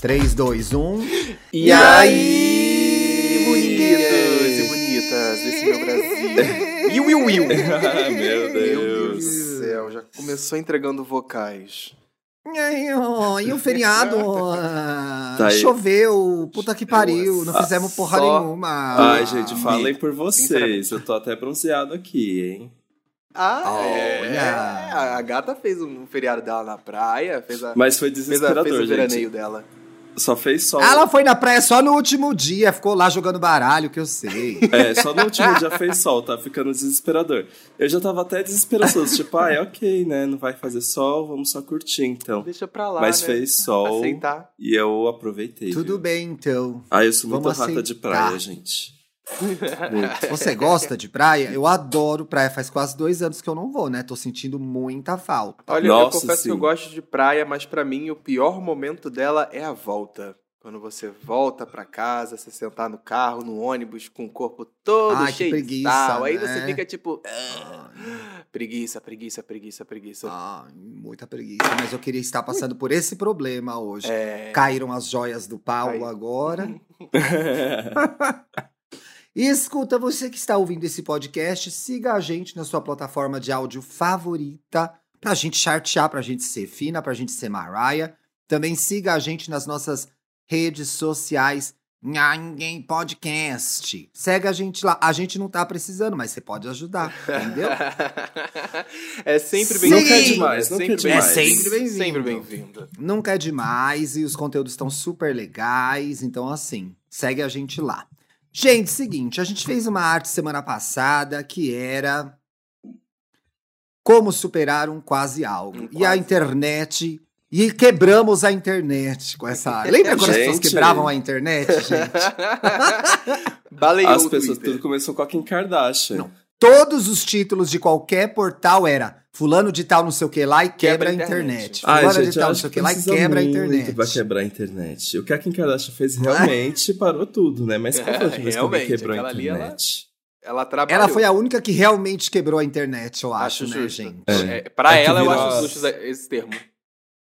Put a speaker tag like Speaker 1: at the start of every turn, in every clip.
Speaker 1: 3, 2, 1.
Speaker 2: E,
Speaker 1: E
Speaker 2: aí, bonitos e bonitas desse meu Brasil. Iu, iu, iu.
Speaker 3: Meu
Speaker 2: Meu Deus
Speaker 3: Deus.
Speaker 2: do céu, já começou entregando vocais.
Speaker 1: E o feriado? Ah,
Speaker 3: Tá aí.
Speaker 1: Choveu, puta que pariu, não
Speaker 2: Ah,
Speaker 1: fizemos porra
Speaker 2: só-
Speaker 1: nenhuma.
Speaker 3: Ai, gente, falem por vocês. Eu tô até bronzeado aqui, hein?
Speaker 2: Ah,
Speaker 1: Olha.
Speaker 2: é. A gata fez um feriado dela na praia, fez, a,
Speaker 3: Mas foi
Speaker 2: fez, a,
Speaker 3: desesperador,
Speaker 2: fez o
Speaker 3: gente.
Speaker 2: veraneio dela.
Speaker 3: Só fez sol.
Speaker 1: Ela foi na praia só no último dia, ficou lá jogando baralho, que eu sei.
Speaker 3: É, só no último dia fez sol, tá ficando desesperador. Eu já tava até desesperançoso, tipo, ah, é ok, né? Não vai fazer sol, vamos só curtir então.
Speaker 2: Deixa pra lá,
Speaker 3: Mas
Speaker 2: né?
Speaker 3: fez sol
Speaker 2: Aceitar.
Speaker 3: e eu aproveitei.
Speaker 1: Tudo
Speaker 3: viu?
Speaker 1: bem, então.
Speaker 3: Ah, eu sou muito
Speaker 1: Vamos
Speaker 3: rata de praia, gente. Muito.
Speaker 1: Você gosta de praia? Eu adoro praia. Faz quase dois anos que eu não vou, né? Tô sentindo muita falta.
Speaker 2: Olha, eu
Speaker 3: Nossa,
Speaker 2: confesso que eu
Speaker 3: sim.
Speaker 2: gosto de praia, mas pra mim o pior momento dela é a volta. Quando você volta pra casa, você sentar no carro, no ônibus, com o corpo todo
Speaker 1: Ai,
Speaker 2: cheio de
Speaker 1: preguiça,
Speaker 2: sal. Aí
Speaker 1: né?
Speaker 2: você fica tipo. "Ah, preguiça, preguiça, preguiça, preguiça.
Speaker 1: Ai, muita preguiça. Mas eu queria estar passando por esse problema hoje.
Speaker 2: É.
Speaker 1: Caíram as joias do Paulo
Speaker 2: Caiu.
Speaker 1: agora. E escuta, você que está ouvindo esse podcast, siga a gente na sua plataforma de áudio favorita, pra gente chartear, pra gente ser fina, pra gente ser Mariah. Também siga a gente nas nossas redes sociais, Ninguém Podcast. Segue a gente lá. A gente não tá precisando, mas você pode ajudar, entendeu?
Speaker 2: é sempre bem-vindo.
Speaker 3: Nunca é demais, nunca é
Speaker 2: sempre.
Speaker 1: É sempre bem-vindo.
Speaker 2: Sempre bem-vindo.
Speaker 1: Nunca é demais e os conteúdos estão super legais, então assim, segue a gente lá. Gente, seguinte, a gente fez uma arte semana passada que era como superar um quase algo.
Speaker 2: Um
Speaker 1: E a
Speaker 2: quase.
Speaker 1: internet e quebramos a internet com essa arte. Lembra quando as pessoas
Speaker 3: Gente.
Speaker 1: quebravam a internet, gente?
Speaker 2: Baleou
Speaker 3: As pessoas,
Speaker 2: Twitter.
Speaker 3: tudo começou com a Kim Kardashian.
Speaker 1: Não. Todos os títulos de qualquer portal era fulano de tal não sei o que lá e quebra,
Speaker 2: Quebra
Speaker 1: a internet.
Speaker 2: internet.
Speaker 3: Ai,
Speaker 1: Fulano de
Speaker 3: gente, eu
Speaker 1: tal não sei o
Speaker 3: que
Speaker 1: lá e quebra a internet.
Speaker 3: pra quebrar a internet. O que a Kim Kardashian fez realmente parou tudo, né? Mas qual foi a última vez que alguém quebrou a
Speaker 2: aquela ali, ela-
Speaker 3: internet?
Speaker 2: Ela trabalhou.
Speaker 1: Ela foi a única que realmente quebrou a internet, eu acho,
Speaker 2: Acho
Speaker 1: né,
Speaker 2: justo.
Speaker 1: gente?
Speaker 3: É.
Speaker 2: É, pra
Speaker 3: É
Speaker 2: ela, eu acho
Speaker 3: as-
Speaker 2: justo esse termo.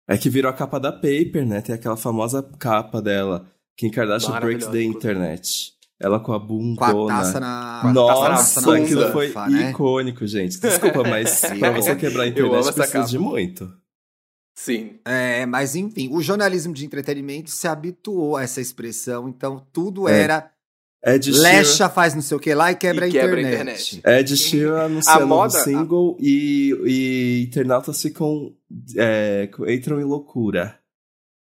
Speaker 3: É que virou a capa da Paper, né? Tem aquela famosa capa dela. Kim Kardashian breaks the
Speaker 2: inclusive.
Speaker 3: internet. Ela com a
Speaker 1: Com a
Speaker 3: bundona.
Speaker 1: taça na.
Speaker 2: Com a
Speaker 3: Nossa,
Speaker 2: taça na
Speaker 3: aquilo
Speaker 2: bunda.
Speaker 3: foi
Speaker 1: Ufa, né?
Speaker 3: icônico, gente. Desculpa, mas pra você quebrar a internet precisa de muito.
Speaker 2: Sim.
Speaker 1: É, mas enfim, o jornalismo de entretenimento se habituou a essa expressão, então tudo
Speaker 3: É.
Speaker 1: era
Speaker 3: Ed Sheeran,
Speaker 1: lecha faz não sei o que lá e quebra,
Speaker 2: E
Speaker 1: a,
Speaker 2: quebra a
Speaker 1: internet.
Speaker 2: internet.
Speaker 3: Ed Sheeran anuncia
Speaker 2: A
Speaker 3: novo
Speaker 2: moda-
Speaker 3: single e, e internautas ficam... é, entram em loucura.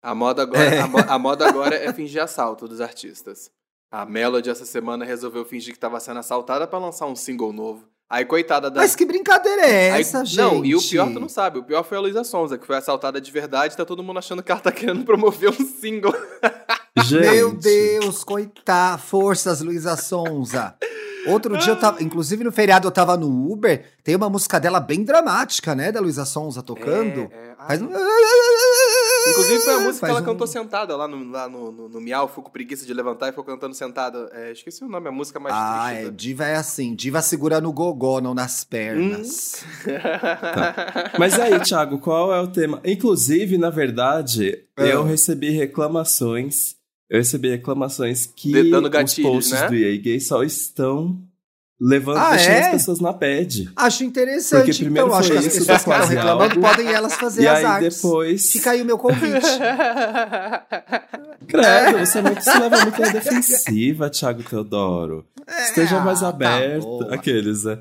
Speaker 2: A moda, agora,
Speaker 1: É.
Speaker 2: a, mo- a moda agora é fingir assalto dos artistas. A Melody essa semana resolveu fingir que estava sendo assaltada pra lançar um single novo. Aí, coitada da.
Speaker 1: Mas que brincadeira é
Speaker 2: Aí-
Speaker 1: essa, gente?
Speaker 2: Não, e o pior tu não sabe. O pior foi a Luísa Sonza, que foi assaltada de verdade. Tá todo mundo achando que ela tá querendo promover um single.
Speaker 3: Gente,
Speaker 1: Meu Deus, coitado. Forças, Luísa Sonza. Outro dia eu tava, inclusive no feriado eu tava no Uber, tem uma música dela bem dramática, né, da Luísa Sonza tocando.
Speaker 2: É, é. Ai,
Speaker 1: Faz um...
Speaker 2: Inclusive foi a música que ela
Speaker 1: um-
Speaker 2: cantou sentada lá no, lá no, no, no Miau. Ficou com preguiça de levantar e ficou cantando sentada. É, esqueci o nome, a música mais
Speaker 1: Ah,
Speaker 2: triste.
Speaker 1: é,
Speaker 2: da-
Speaker 1: diva é assim, diva segura no gogó, não nas pernas.
Speaker 3: Mas aí, Thiago, qual é o tema? Inclusive, na verdade,
Speaker 1: É.
Speaker 3: eu recebi reclamações. Eu recebi reclamações que os
Speaker 2: gatilhos,
Speaker 3: posts
Speaker 2: né?
Speaker 3: do EA Gay só estão levando,
Speaker 1: Ah,
Speaker 3: deixando
Speaker 1: é?
Speaker 3: as pessoas na bad.
Speaker 1: Acho interessante,
Speaker 3: Porque primeiro
Speaker 1: então. Acho que as pessoas que estão reclamando
Speaker 3: algo.
Speaker 1: podem elas fazer
Speaker 3: e
Speaker 1: as
Speaker 3: aí
Speaker 1: artes.
Speaker 3: depois.
Speaker 1: Fica aí o meu convite.
Speaker 3: Credo, você, é muito, se leva muito na defensiva, Thiago Teodoro. Esteja mais
Speaker 1: ah, tá
Speaker 3: aberto.
Speaker 1: boa.
Speaker 3: Aqueles, né?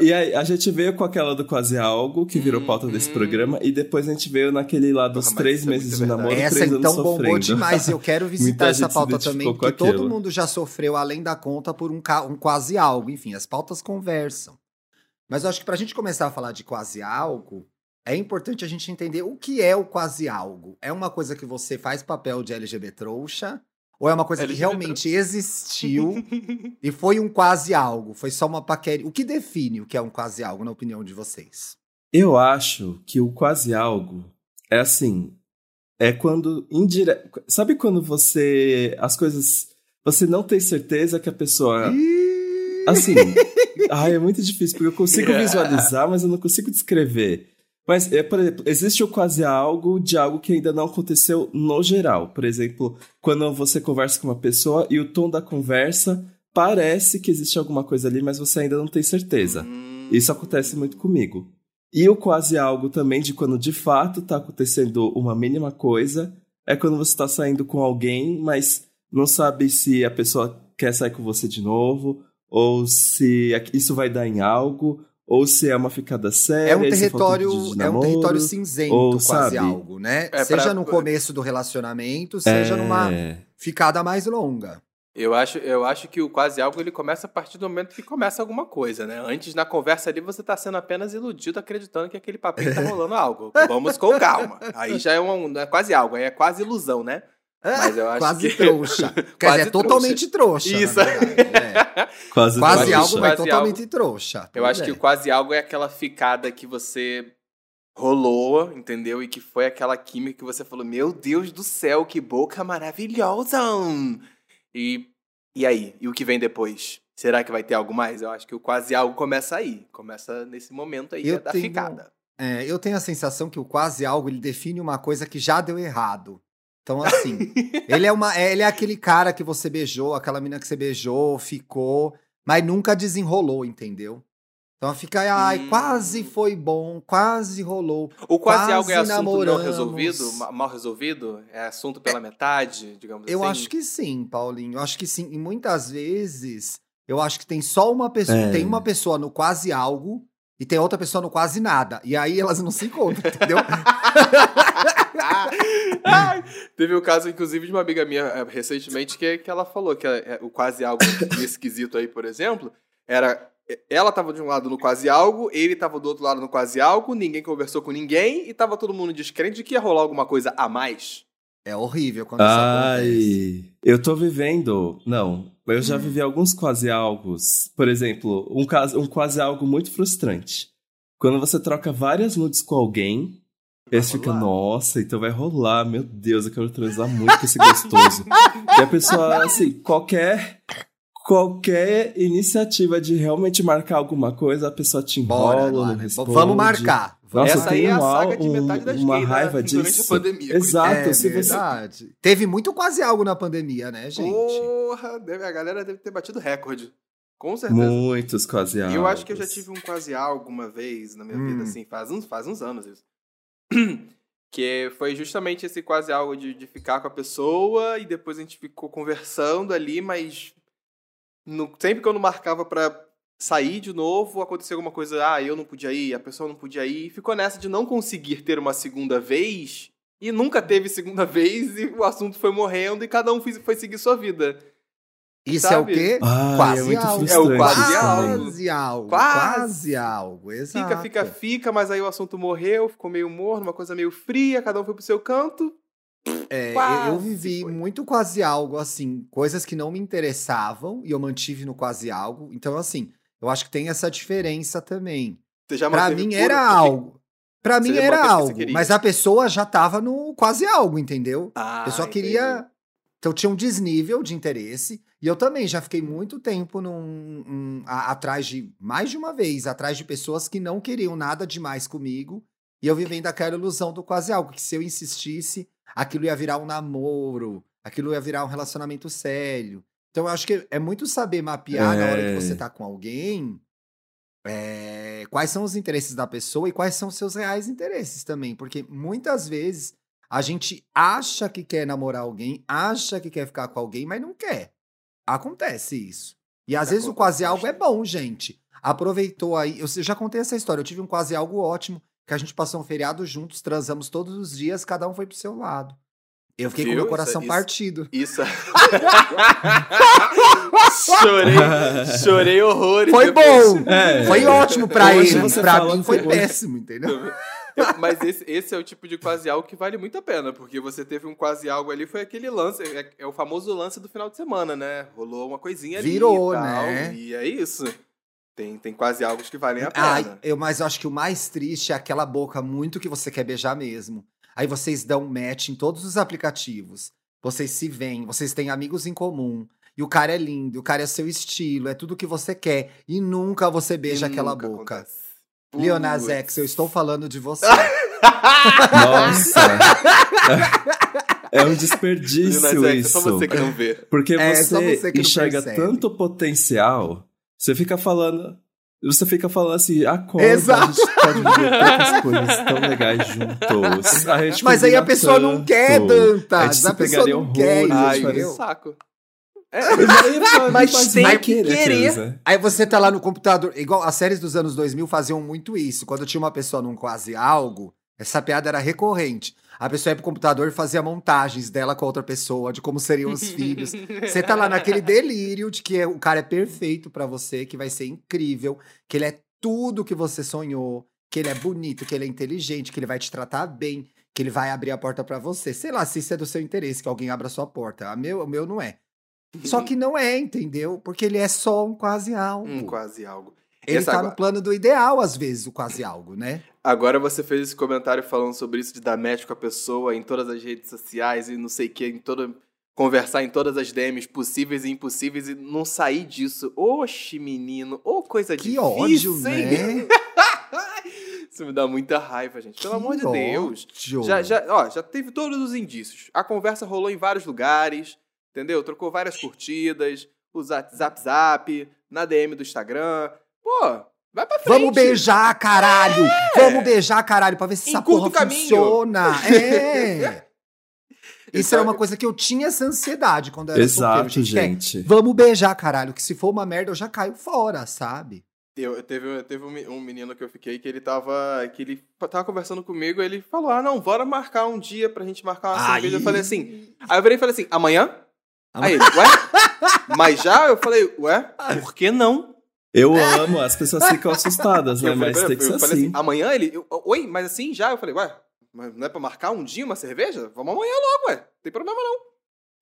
Speaker 3: E aí, a gente veio com aquela do quase algo, que virou
Speaker 2: Hum,
Speaker 3: pauta desse
Speaker 2: hum.
Speaker 3: programa, e depois a gente veio naquele lá dos
Speaker 2: Porra,
Speaker 3: três
Speaker 2: é
Speaker 3: meses de namoro,
Speaker 1: Essa
Speaker 3: três
Speaker 1: então
Speaker 3: anos
Speaker 1: bombou
Speaker 3: sofrendo.
Speaker 1: demais. Eu quero visitar essa pauta também, porque todo
Speaker 3: aquilo.
Speaker 1: mundo já sofreu além da conta por um, um quase algo. Enfim, as pautas conversam. Mas eu acho que pra gente começar a falar de quase algo, é importante a gente entender o que é o quase algo. É uma coisa que você faz papel de LGBT trouxa? Ou é uma coisa que realmente existiu e foi um quase algo? Foi só uma paquera. O que define o que é um quase algo, na opinião de vocês?
Speaker 3: Eu acho que o quase algo é assim. É quando indire... Sabe quando você. As coisas. Você não tem certeza que a pessoa. Assim. ai, é muito difícil, porque eu consigo
Speaker 2: Yeah.
Speaker 3: visualizar, mas eu não consigo descrever. Mas, é, por exemplo, existe o quase algo de algo que ainda não aconteceu no geral. Por exemplo, quando você conversa com uma pessoa e o tom da conversa parece que existe alguma coisa ali, mas você ainda não tem certeza.
Speaker 2: Hum,
Speaker 3: Isso acontece muito comigo. E o quase algo também de quando de fato tá acontecendo uma mínima coisa é quando você tá saindo com alguém, mas não sabe se a pessoa quer sair com você de novo, ou se isso vai dar em algo, ou se é uma ficada séria.
Speaker 1: É um território, é um território cinzento,
Speaker 3: ou,
Speaker 1: quase
Speaker 3: sabe?
Speaker 1: algo, né?
Speaker 2: É
Speaker 1: seja
Speaker 2: pra-
Speaker 1: no começo do relacionamento, seja numa
Speaker 3: É.
Speaker 1: ficada mais longa.
Speaker 2: Eu acho, eu acho que o quase algo ele começa a partir do momento que começa alguma coisa, né? Antes, na conversa ali, você tá sendo apenas iludido, acreditando que aquele papinho tá rolando algo. Vamos com calma. Aí já é um, é quase algo, aí é quase ilusão, né? Mas eu acho
Speaker 1: Quase
Speaker 2: que-
Speaker 1: trouxa. Quer
Speaker 2: Quase
Speaker 1: dizer, é totalmente trouxa.
Speaker 2: Isso.
Speaker 1: verdade, é.
Speaker 3: Quase,
Speaker 1: Quase
Speaker 3: trouxa.
Speaker 1: algo, mas
Speaker 2: Quase
Speaker 1: totalmente trouxa.
Speaker 2: Eu
Speaker 1: Pois
Speaker 2: acho
Speaker 1: é.
Speaker 2: que o quase algo é aquela ficada que você rolou, entendeu? E que foi aquela química que você falou: Meu Deus do céu, que boca maravilhosa! E, e aí? E o que vem depois? Será que vai ter algo mais? Eu acho que o quase algo começa aí. Começa nesse momento aí
Speaker 1: Eu
Speaker 2: da
Speaker 1: tenho-
Speaker 2: ficada.
Speaker 1: É, eu tenho a sensação que o quase algo ele define uma coisa que já deu errado. Então, assim, ele é uma, é- ele é aquele cara que você beijou, aquela menina que você beijou, ficou, mas nunca desenrolou, entendeu? Então fica, ai,
Speaker 2: Hum.
Speaker 1: quase foi bom, quase rolou.
Speaker 2: O quase,
Speaker 1: Quase
Speaker 2: algo é assunto não
Speaker 1: namoramos.
Speaker 2: resolvido? ma- Mal resolvido? É assunto pela metade, digamos
Speaker 1: Eu
Speaker 2: assim?
Speaker 1: acho que sim, Paulinho. Eu acho que sim. E muitas vezes, eu acho que tem só uma pessoa,
Speaker 3: É.
Speaker 1: tem uma pessoa no quase algo e tem outra pessoa no quase nada. E aí elas não se encontram, entendeu?
Speaker 2: Ai, Teve o caso, inclusive, de uma amiga minha eh, recentemente que, que ela falou que eh, o quase algo esquisito aí, por exemplo, era. eh, Ela tava de um lado no quase algo, ele tava do outro lado no quase algo, ninguém conversou com ninguém e tava todo mundo descrente de que ia rolar alguma coisa a mais.
Speaker 1: É horrível quando isso acontece.
Speaker 3: Ai, eu tô vivendo. Não, eu já
Speaker 1: Hum.
Speaker 3: vivi alguns quase algos. Por exemplo, um, caso, um quase algo muito frustrante. Quando você troca várias nudes com alguém, aí você fica, nossa, então vai rolar, meu Deus, eu quero transar muito com esse gostoso. e a pessoa, assim, qualquer. Qualquer iniciativa de realmente marcar alguma coisa, a pessoa te
Speaker 1: Bora,
Speaker 3: enrola, não
Speaker 1: Luana.
Speaker 3: responde.
Speaker 1: Vamos marcar. Vamos
Speaker 3: Nossa,
Speaker 2: Essa
Speaker 3: tem
Speaker 2: aí é a
Speaker 3: um,
Speaker 2: saga de
Speaker 3: um-
Speaker 2: metade das
Speaker 3: uma raiva
Speaker 2: durante a
Speaker 3: disso.
Speaker 2: pandemia.
Speaker 3: Exato,
Speaker 1: É
Speaker 3: se você
Speaker 1: verdade. Teve muito quase algo na pandemia, né, gente?
Speaker 2: Porra, deve- a galera deve ter batido recorde. Com certeza.
Speaker 3: Muitos quase algo.
Speaker 2: E eu acho que eu já tive um quase algo uma vez na minha
Speaker 1: Hum.
Speaker 2: vida, assim, faz uns, faz uns anos isso. Que foi justamente esse quase algo de, de ficar com a pessoa e depois a gente ficou conversando ali, mas no, sempre que eu não marcava pra sair de novo, aconteceu alguma coisa, ah, eu não podia ir, a pessoa não podia ir, e ficou nessa de não conseguir ter uma segunda vez, e nunca teve segunda vez, e o assunto foi morrendo, e cada um foi, foi seguir sua vida.
Speaker 1: Isso
Speaker 2: Sabe?
Speaker 1: é o quê?
Speaker 3: Ai,
Speaker 1: Quase
Speaker 3: é muito
Speaker 1: algo.
Speaker 2: É o quase algo.
Speaker 1: Quase algo.
Speaker 2: Quase.
Speaker 1: Algo. Exato.
Speaker 2: Fica, fica, fica, mas aí o assunto morreu, ficou meio morno, uma coisa meio fria, cada um foi pro seu canto.
Speaker 1: É, eu vivi
Speaker 2: foi.
Speaker 1: muito quase algo, assim, coisas que não me interessavam e eu mantive no quase algo. Então, assim, eu acho que tem essa diferença também.
Speaker 2: Você já
Speaker 1: Pra mim
Speaker 2: puro,
Speaker 1: era
Speaker 2: porque-
Speaker 1: algo. Pra mim era
Speaker 2: que
Speaker 1: algo,
Speaker 2: queria.
Speaker 1: mas a pessoa já tava no quase algo, entendeu?
Speaker 2: Ah,
Speaker 1: Eu só
Speaker 2: entendi.
Speaker 1: queria. Então tinha um desnível de interesse. E eu também já fiquei muito tempo num, um, a- atrás de. Mais de uma vez, atrás de pessoas que não queriam nada demais comigo. E eu vivendo aquela ilusão do quase algo, que se eu insistisse, aquilo ia virar um namoro, aquilo ia virar um relacionamento sério. Então eu acho que é muito saber mapear na hora que
Speaker 3: É.
Speaker 1: você tá com alguém. é, quais são os interesses da pessoa e quais são os seus reais interesses também. Porque muitas vezes a gente acha que quer namorar alguém, acha que quer ficar com alguém, mas não quer. Acontece isso. E às vezes o quase algo é bom, gente. Aproveitou aí. Eu já contei essa história. Eu tive um quase algo ótimo, que a gente passou um feriado juntos, transamos todos os dias, cada um foi pro seu lado. Eu fiquei com
Speaker 2: Viu?
Speaker 1: meu
Speaker 2: Isso-
Speaker 1: coração
Speaker 2: isso-
Speaker 1: partido.
Speaker 2: Isso. chorei, chorei horrores.
Speaker 1: Foi
Speaker 2: depois.
Speaker 1: bom!
Speaker 3: É.
Speaker 1: Foi ótimo pra
Speaker 3: Hoje
Speaker 1: ele. Pra mim foi péssimo, entendeu?
Speaker 2: Mas esse, esse é o tipo de quase algo que vale muito a pena, porque você teve um quase algo ali, foi aquele lance, é, é o famoso lance do final de semana, né? Rolou uma coisinha ali
Speaker 1: Virou,
Speaker 2: e tal,
Speaker 1: né?
Speaker 2: E é isso. Tem, tem quase algo que valem a pena.
Speaker 1: Ai, eu, mas eu acho que o mais triste é aquela boca muito que você quer beijar mesmo. Aí vocês dão match em todos os aplicativos. Vocês se veem, vocês têm amigos em comum. E o cara é lindo, o cara é seu estilo, é tudo que você quer. E nunca você beija
Speaker 2: E
Speaker 1: aquela
Speaker 2: nunca
Speaker 1: boca.
Speaker 2: acontece.
Speaker 1: Lil Nas X, eu estou falando de você.
Speaker 3: Nossa! é um desperdício
Speaker 2: Nas X, é
Speaker 3: isso.
Speaker 2: só você que não vê.
Speaker 3: Porque
Speaker 1: É,
Speaker 3: você,
Speaker 1: só você que não
Speaker 3: enxerga tanto potencial, você fica falando. Você fica falando assim, acorda,
Speaker 1: Exato.
Speaker 3: a gente pode viver tantas coisas tão legais juntos. A gente
Speaker 1: Mas aí a pessoa não
Speaker 3: tanto.
Speaker 1: quer,
Speaker 3: A gente
Speaker 1: Dantas.
Speaker 3: se
Speaker 1: A pessoa não quer,
Speaker 2: Ai, que saco.
Speaker 3: Mas,
Speaker 2: Mas tem
Speaker 3: vai
Speaker 2: que
Speaker 3: querer.
Speaker 1: Aí você tá lá no computador, igual as séries dos anos 2000 faziam muito isso. Quando tinha uma pessoa num quase algo, essa piada era recorrente. A pessoa ia pro computador e fazia montagens dela com a outra pessoa, de como seriam os filhos. Você tá lá naquele delírio de que é- o cara é perfeito pra você, que vai ser incrível, que ele é tudo que você sonhou, que ele é bonito, que ele é inteligente, que ele vai te tratar bem, que ele vai abrir a porta pra você. Sei lá se isso é do seu interesse, que alguém abra a sua porta. A meu, o meu não é. Só que não é, entendeu? Porque ele é só um quase algo.
Speaker 2: Hum, quase algo.
Speaker 1: Ele
Speaker 2: Essa
Speaker 1: tá
Speaker 2: agora-
Speaker 1: no plano do ideal, às vezes, o quase algo, né?
Speaker 2: Agora você fez esse comentário falando sobre isso de dar match com a pessoa em todas as redes sociais e não sei o que, em toda. Conversar em todas as DMs possíveis e impossíveis e não sair disso. Oxe, menino, ô coisa
Speaker 1: Que
Speaker 2: difícil,
Speaker 1: ódio, né?
Speaker 2: Isso me dá muita raiva, gente. Pelo amor de
Speaker 1: Que
Speaker 2: Deus.
Speaker 1: ódio.
Speaker 2: Já, já, ó, já teve todos os indícios. A conversa rolou em vários lugares, entendeu? Trocou várias curtidas, o zap zap, zap na DM do Instagram. Pô, vai pra frente.
Speaker 1: Vamos beijar, caralho! Vamos beijar, caralho, pra ver se essa
Speaker 2: Encurta
Speaker 1: porra
Speaker 2: caminho.
Speaker 1: funciona. É! Isso era uma coisa que eu tinha essa ansiedade quando eu era
Speaker 3: Exato,
Speaker 1: solteiro.
Speaker 3: Gente.
Speaker 1: Vamos beijar, caralho, que se for uma merda eu já caio fora, sabe?
Speaker 2: Eu, eu teve eu teve um, um menino que eu fiquei que ele tava. que ele tava conversando comigo, ele falou: Ah, não, bora marcar um dia pra gente marcar uma cerveja. Eu falei assim. Aí eu virei e falei assim, amanhã? Aí ele, ué? Mas já? Eu falei, ué, por que não?
Speaker 3: Eu amo, as pessoas ficam assustadas, né?
Speaker 2: Falei,
Speaker 3: Mas tem que ser
Speaker 2: falei
Speaker 3: assim.
Speaker 2: amanhã ele. eu- Oi, mas assim já? Eu falei, ué, mas não é pra marcar um dia uma cerveja? Vamos amanhã logo, ué. Não tem problema não.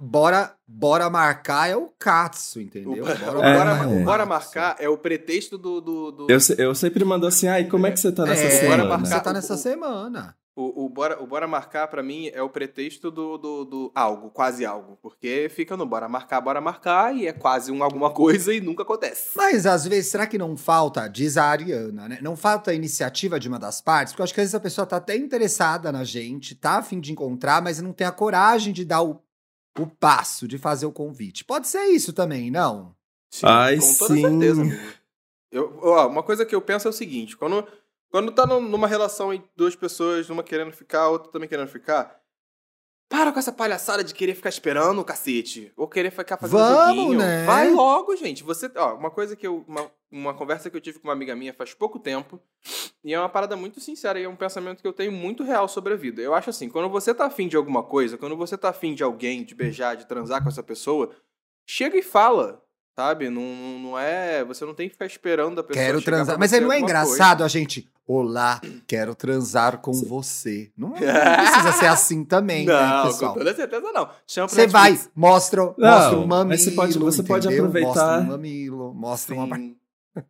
Speaker 1: Bora, bora marcar é o Katsu, entendeu?
Speaker 2: O,
Speaker 3: É.
Speaker 2: bora,
Speaker 1: é o
Speaker 2: bora marcar é o pretexto do. do, do-
Speaker 3: Eu, eu sempre mando assim, ai, como é que você tá nessa
Speaker 1: É,
Speaker 3: semana?
Speaker 2: bora
Speaker 1: Você
Speaker 2: marcar-
Speaker 1: tá nessa
Speaker 2: o-
Speaker 1: semana.
Speaker 2: O, o, bora, o Bora Marcar, pra mim, é o pretexto do, do, do algo, quase algo. Porque fica no Bora Marcar, Bora Marcar, e é quase um alguma coisa e nunca acontece.
Speaker 1: Mas às vezes, será que não falta, diz a Ariana, né? Não falta a iniciativa de uma das partes? Porque eu acho que às vezes a pessoa tá até interessada na gente, tá a fim de encontrar, mas não tem a coragem de dar o, o passo, de fazer o convite. Pode ser isso também, não?
Speaker 2: Sim,
Speaker 3: Ai,
Speaker 2: com toda
Speaker 3: sim.
Speaker 2: certeza. Eu, ó, uma coisa que eu penso é o seguinte: quando, quando tá num- numa relação em duas pessoas, uma querendo ficar, outra também querendo ficar. Para com essa palhaçada de querer ficar esperando o cacete. Ou querer ficar fazendo
Speaker 1: Vamos,
Speaker 2: joguinho.
Speaker 1: né?
Speaker 2: Vai logo, gente. Você, ó, uma coisa que eu. Uma, uma conversa que eu tive com uma amiga minha faz pouco tempo. E é uma parada muito sincera e é um pensamento que eu tenho muito real sobre a vida. Eu acho assim, quando você tá afim de alguma coisa, quando você tá afim de alguém, de beijar, de transar com essa pessoa, chega e fala. Sabe? Não, não- é. Você não tem que ficar esperando a pessoa.
Speaker 1: quero transar.
Speaker 2: pra
Speaker 1: Mas aí não é engraçado a gente. Olá, quero transar com você. Não, não precisa ser assim também,
Speaker 2: Coisa.
Speaker 1: né,
Speaker 2: Não,
Speaker 1: pessoal?
Speaker 2: com toda certeza não.
Speaker 1: Você vai, mostra,
Speaker 3: Não,
Speaker 1: mostra um mamilo.
Speaker 3: você pode- você pode aproveitar-
Speaker 1: Mostra um mamilo, mostra uma.
Speaker 2: Sim.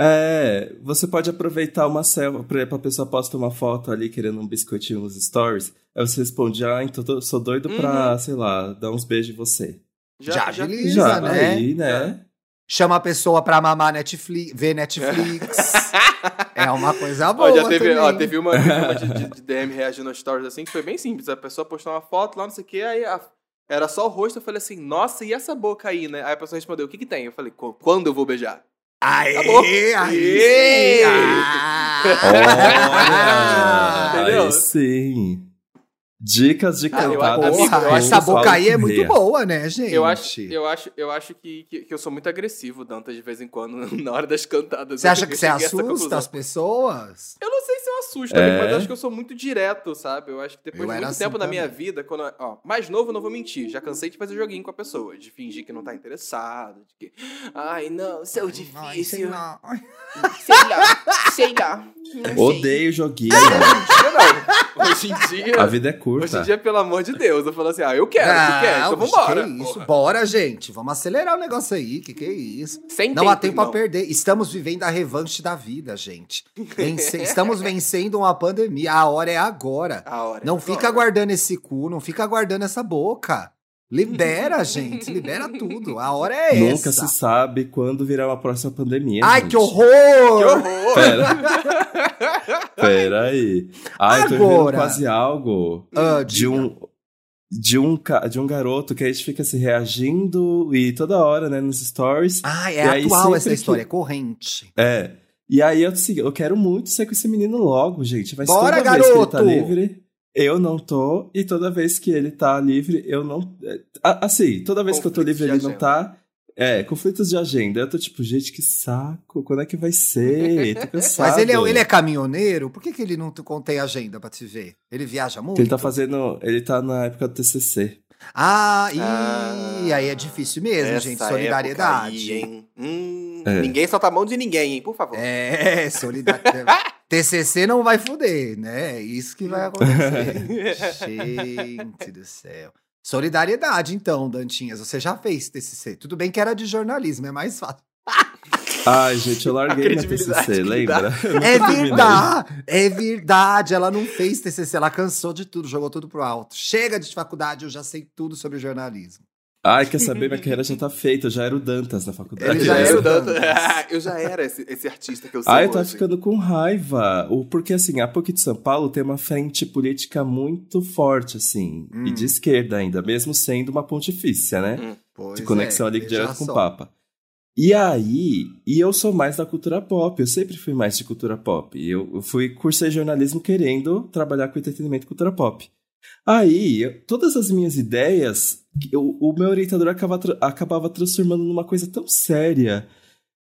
Speaker 3: É, você pode aproveitar uma selfie, por exemplo, a pessoa posta uma foto ali querendo um biscoitinho nos stories, aí você responde, ah, então tô- sou doido pra,
Speaker 2: Uhum.
Speaker 3: sei lá, dar uns beijos em você.
Speaker 1: Já
Speaker 2: já
Speaker 1: agiliza,
Speaker 3: Já,
Speaker 1: né?
Speaker 3: aí, né?
Speaker 1: Chama a pessoa pra mamar Netflix, ver Netflix. é uma coisa
Speaker 2: Ó,
Speaker 1: boa.
Speaker 2: já teve, ó, teve uma, teve uma de, de- DM reagindo aos stories assim, que foi bem simples. A pessoa postou uma foto lá, não sei o que, aí a- era só o rosto. Eu falei assim, nossa, e essa boca aí, né? Aí a pessoa respondeu, o que que tem? Eu falei, "Qu- quando eu vou beijar?
Speaker 1: Aê,
Speaker 2: Acabou.
Speaker 1: aí
Speaker 2: Aê!
Speaker 1: sim.
Speaker 3: Olha,
Speaker 2: Entendeu?
Speaker 3: aí sim. Dicas de
Speaker 2: Ah, eu-
Speaker 1: Porra, essa boca aí é muito boa, né, gente?
Speaker 2: Eu acho, eu acho, eu acho que, que, que eu sou muito agressivo, Dantas, de vez em quando, na hora das cantadas.
Speaker 1: Você acha que você assusta as pessoas?
Speaker 2: Eu não sei se eu assusto,
Speaker 3: É?
Speaker 2: amigo, mas eu acho que eu sou muito direto, sabe? Eu acho que depois
Speaker 1: Eu
Speaker 2: de muito
Speaker 1: assim
Speaker 2: tempo na minha
Speaker 1: também.
Speaker 2: vida, quando. Ó, mais novo, eu não vou mentir. Já cansei de fazer joguinho com a pessoa, de fingir que não tá interessado, de que. Ai, não, seu
Speaker 1: Ai, sei
Speaker 2: difícil.
Speaker 1: lá. Ai.
Speaker 2: sei lá, sei lá. não sei.
Speaker 3: Odeio joguinho.
Speaker 2: Hoje em dia, não. Hoje em dia.
Speaker 3: A vida é
Speaker 2: Hoje
Speaker 3: curta.
Speaker 2: em dia, pelo amor de Deus, eu falo assim, ah, eu quero, tu quer? Então
Speaker 1: Não,
Speaker 2: vambora.
Speaker 1: Que isso?
Speaker 2: porra.
Speaker 1: Bora, gente. Vamos acelerar o negócio aí. Que que é isso?
Speaker 2: Sem
Speaker 1: Não há tempo
Speaker 2: irmão.
Speaker 1: a perder. Estamos vivendo a revanche da vida, gente. Vence- Estamos vencendo uma pandemia. A hora é agora.
Speaker 2: A hora.
Speaker 1: Não
Speaker 2: é
Speaker 1: fica
Speaker 2: agora.
Speaker 1: guardando esse cu, não fica guardando essa boca. Libera, gente, libera tudo. A hora é
Speaker 3: Nunca
Speaker 1: essa.
Speaker 3: se sabe quando virá uma próxima pandemia.
Speaker 1: Ai,
Speaker 3: gente.
Speaker 1: que horror!
Speaker 2: Que horror!
Speaker 3: Pera. Pera aí. Ai, tô vivendo
Speaker 1: Agora.
Speaker 3: quase algo
Speaker 1: Ah,
Speaker 3: de
Speaker 1: diga.
Speaker 3: um de um de um garoto que a gente fica se reagindo e toda hora, né, nos stories.
Speaker 1: Ah,
Speaker 3: E
Speaker 1: é
Speaker 3: aí,
Speaker 1: atual essa
Speaker 3: que-
Speaker 1: história, é corrente.
Speaker 3: É. E aí eu, assim, eu quero muito ser com esse menino logo, gente. Mas
Speaker 1: Bora,
Speaker 3: toda vez que ele tá
Speaker 1: garoto!
Speaker 3: livre, eu não tô. E toda vez que ele tá livre, eu não. é, Assim, toda vez que eu tô
Speaker 2: Conflitos
Speaker 3: livre, ele não
Speaker 2: agenda.
Speaker 3: tá. É, conflitos de agenda. Eu tô tipo, gente, que saco. Quando é que vai ser? Tô cansado.
Speaker 1: Mas ele é, ele é caminhoneiro? Por que, que ele não te- contém agenda pra te ver? Ele viaja muito?
Speaker 3: Ele tá fazendo. Ele tá na época do TCC.
Speaker 1: Ah, e
Speaker 2: Ah,
Speaker 1: aí é difícil mesmo, gente. Solidariedade.
Speaker 2: aí, hein? Hum,
Speaker 3: É.
Speaker 2: Ninguém solta a mão de ninguém, hein? Por favor.
Speaker 1: É, solidariedade. TCC não vai fuder, né? É isso que vai acontecer. Gente do céu. Solidariedade, então, Dantinhas. Você já fez TCC. Tudo bem que era de jornalismo, é mais fácil.
Speaker 3: Ai, gente, eu larguei minha TCC, lembra?
Speaker 1: É verdade, é verdade. Ela não fez TCC, ela cansou de tudo, jogou tudo pro alto. Chega de faculdade, eu já sei tudo sobre jornalismo.
Speaker 3: Ai, quer saber? Minha carreira já tá feita. Eu já era o Dantas na faculdade.
Speaker 1: Ele
Speaker 2: Eu
Speaker 1: já era o
Speaker 2: Dantas. Eu já era esse, esse artista que eu sou
Speaker 3: Ah, eu tava
Speaker 2: hoje.
Speaker 3: ficando com raiva. O- Porque, assim, a PUC de São Paulo tem uma frente política muito forte, assim.
Speaker 1: Hum.
Speaker 3: E de esquerda ainda, mesmo sendo uma pontifícia, né?
Speaker 2: Hum.
Speaker 1: Pois
Speaker 3: de conexão
Speaker 1: é,
Speaker 3: ali direto com o Papa. E aí, e eu sou mais da cultura pop, eu sempre fui mais de cultura pop. Eu, eu fui cursei jornalismo querendo trabalhar com entretenimento e cultura pop. Aí, eu- todas as minhas ideias, eu- o meu orientador acaba acabava transformando numa coisa tão séria.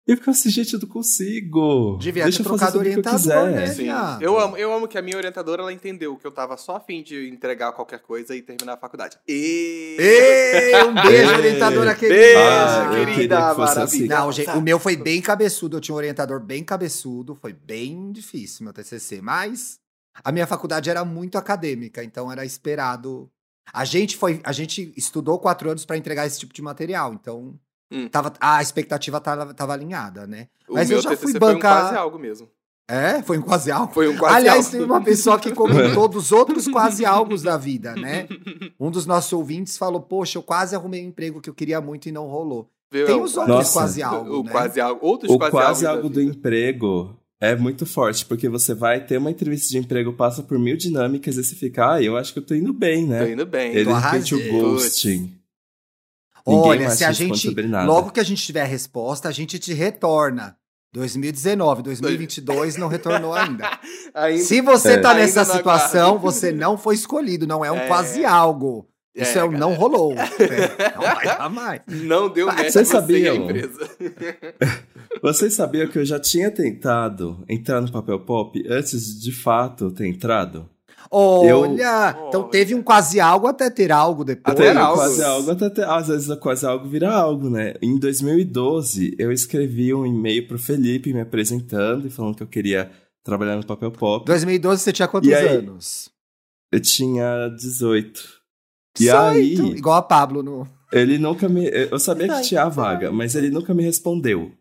Speaker 3: Eu ficava assim, gente, eu não consigo.
Speaker 1: Devia
Speaker 3: Deixa
Speaker 1: ter
Speaker 3: eu fazer
Speaker 1: trocado
Speaker 3: tudo o que eu
Speaker 1: orientador,
Speaker 3: quiser.
Speaker 1: né?
Speaker 2: Sim. Eu amo, eu amo que a minha orientadora ela entendeu que eu tava só afim de entregar qualquer coisa e terminar a faculdade. E...
Speaker 1: Ei, um beijo,
Speaker 3: Ei.
Speaker 1: orientadora querida.
Speaker 2: Beijo,
Speaker 3: Ah,
Speaker 2: querida,
Speaker 3: que fosse
Speaker 2: maravilhosa.
Speaker 1: Não, gente, o meu foi bem cabeçudo. Eu tinha um orientador bem cabeçudo. Foi bem difícil meu TCC. Mas a minha faculdade era muito acadêmica, então era esperado. A gente foi, a gente estudou quatro anos para entregar esse tipo de material, então
Speaker 2: Hum.
Speaker 1: tava, a expectativa tava, tava alinhada, né?
Speaker 2: O
Speaker 1: Mas
Speaker 2: meu
Speaker 1: eu já
Speaker 2: TCC
Speaker 1: fui
Speaker 2: foi
Speaker 1: bancar-
Speaker 2: um quase algo mesmo.
Speaker 1: É, foi um quase algo.
Speaker 2: Foi um quase
Speaker 1: Aliás,
Speaker 2: algo.
Speaker 1: tem uma pessoa que comentou dos outros quase algos da vida, né? Um dos nossos ouvintes falou: Poxa, eu quase arrumei um emprego que eu queria muito e não rolou.
Speaker 2: Viu?
Speaker 1: Tem
Speaker 2: É o
Speaker 1: os
Speaker 2: quase-
Speaker 1: outros
Speaker 3: Nossa.
Speaker 1: quase algo.
Speaker 2: O
Speaker 1: né?
Speaker 2: quase algo. Outros
Speaker 3: O
Speaker 2: quase,
Speaker 3: quase
Speaker 2: algo
Speaker 3: algo do emprego é muito forte, porque você vai ter uma entrevista de emprego, passa por mil dinâmicas e você fica, ah, eu acho que eu tô indo bem,
Speaker 2: Tô
Speaker 3: né?
Speaker 2: indo bem.
Speaker 3: Ele
Speaker 1: Tô
Speaker 3: de repente o ghosting. Ninguém
Speaker 1: Olha,
Speaker 3: mais
Speaker 1: se a gente.
Speaker 3: sobre nada.
Speaker 1: Logo que a gente tiver a resposta, a gente te retorna. 2019, 2022 não retornou ainda.
Speaker 2: Ainda-
Speaker 1: Se você
Speaker 3: É.
Speaker 1: tá
Speaker 2: Ainda
Speaker 1: nessa situação,
Speaker 2: aguardo.
Speaker 1: você não foi escolhido, não é um
Speaker 2: É.
Speaker 1: quase algo. Isso é,
Speaker 2: cara.
Speaker 1: não rolou. É, não vai dar mais.
Speaker 2: Não deu match
Speaker 3: Vocês
Speaker 2: você a
Speaker 3: sabiam?
Speaker 2: empresa.
Speaker 3: Vocês sabiam que eu já tinha tentado entrar no papel pop antes de de fato ter entrado?
Speaker 1: Olha, então
Speaker 2: Olha.
Speaker 1: teve um quase algo até ter algo depois.
Speaker 2: Até algo.
Speaker 3: quase algo, até ter- às vezes quase algo vira algo, né? Em 2012, eu escrevi um e-mail pro Felipe me apresentando e falando que eu queria trabalhar no papel pop.
Speaker 1: 2012 você tinha quantos
Speaker 3: aí?
Speaker 1: anos?
Speaker 3: Eu tinha 18. E
Speaker 1: 18,
Speaker 3: aí,
Speaker 1: Igual a Pablo no.
Speaker 3: Ele nunca me. Eu sabia que tinha a vaga, mas ele nunca me respondeu.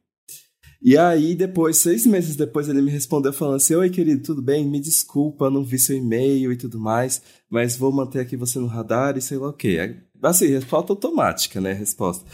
Speaker 3: E aí, depois, seis meses depois, ele me respondeu falando assim: Oi, querido, tudo bem? Me desculpa, não vi seu e-mail e tudo mais, mas vou manter aqui você no radar e sei lá o quê. É, Assim, resposta automática, né? Resposta.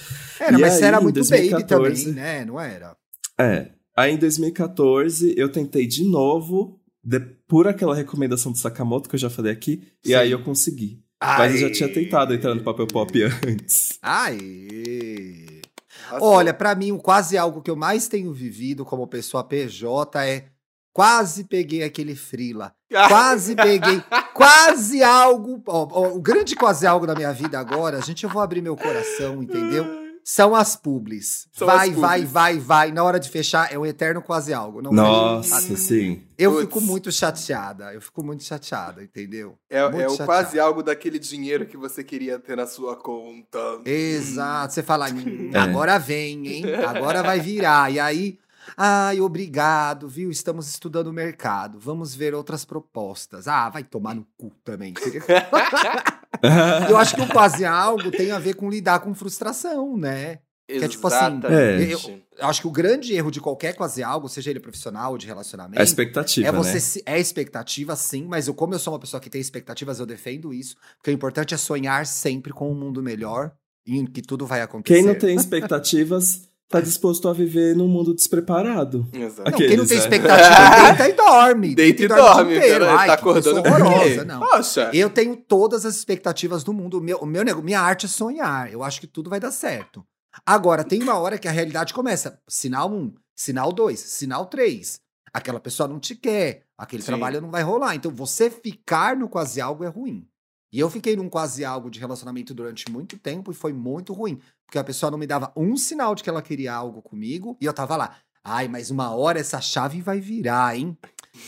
Speaker 1: Era,
Speaker 3: E
Speaker 1: mas você
Speaker 3: aí,
Speaker 1: era
Speaker 3: em
Speaker 1: muito
Speaker 3: 2014,
Speaker 1: baby também, né? Não era?
Speaker 3: É. Aí, em 2014, eu tentei de novo, de- por aquela recomendação do Sakamoto que eu já falei aqui, e
Speaker 1: Sim.
Speaker 3: aí eu consegui. Mas eu já tinha tentado entrar no papel pop antes.
Speaker 1: Aê!
Speaker 2: Assim,
Speaker 1: Olha, pra mim, o quase algo que eu mais tenho vivido como pessoa PJ é quase peguei aquele frila. Quase peguei, quase algo. ó, ó, o grande quase algo da minha vida agora, gente, eu vou abrir meu coração, entendeu? São as publis.
Speaker 2: São
Speaker 1: vai,
Speaker 2: as
Speaker 1: vai,
Speaker 2: publis.
Speaker 1: vai, vai. Na hora de fechar, é um eterno quase algo. Não
Speaker 3: Nossa, sim.
Speaker 1: Eu
Speaker 2: Putz.
Speaker 1: fico muito chateada. Eu fico muito chateada, entendeu?
Speaker 2: É,
Speaker 1: Muito
Speaker 2: é o quase algo daquele dinheiro que você queria ter na sua conta.
Speaker 1: Exato. Você fala, "Hum,
Speaker 3: É.
Speaker 1: agora vem, hein? Agora vai virar. E aí, ai, obrigado, viu? Estamos estudando o mercado. Vamos ver outras propostas. Ah, vai tomar no cu também. Eu acho que o quase algo tem a ver com lidar com frustração, né? Que é tipo assim,
Speaker 2: Exatamente.
Speaker 1: eu- acho que o grande erro de qualquer quase algo, seja ele profissional ou de relacionamento,
Speaker 3: É expectativa,
Speaker 1: é você
Speaker 3: né?
Speaker 1: se- é expectativa sim, mas eu como eu sou uma pessoa que tem expectativas, eu defendo isso, porque o importante é sonhar sempre com um mundo melhor e em que tudo vai acontecer.
Speaker 3: Quem não tem expectativas tá disposto a viver num mundo despreparado.
Speaker 2: Exato.
Speaker 1: Não, quem não tem
Speaker 3: né?
Speaker 1: expectativa, deita e dorme.
Speaker 2: Deita e dorme,
Speaker 1: inteiro.
Speaker 2: cara.
Speaker 1: Ai,
Speaker 2: tá acordando
Speaker 1: horrorosa, não.
Speaker 2: Poxa.
Speaker 1: Eu tenho todas as expectativas do mundo. O meu, meu nego- minha arte é sonhar. Eu acho que tudo vai dar certo. Agora, tem uma hora que a realidade começa. Sinal 1, um, sinal 2, sinal 3. Aquela pessoa não te quer. Aquele
Speaker 2: Sim.
Speaker 1: trabalho não vai rolar. Então, você ficar no quase algo é ruim. E eu fiquei num quase algo de relacionamento durante muito tempo e foi muito ruim. Porque a pessoa não me dava um sinal de que ela queria algo comigo e eu tava lá. Ai, mas uma hora essa chave vai virar, hein?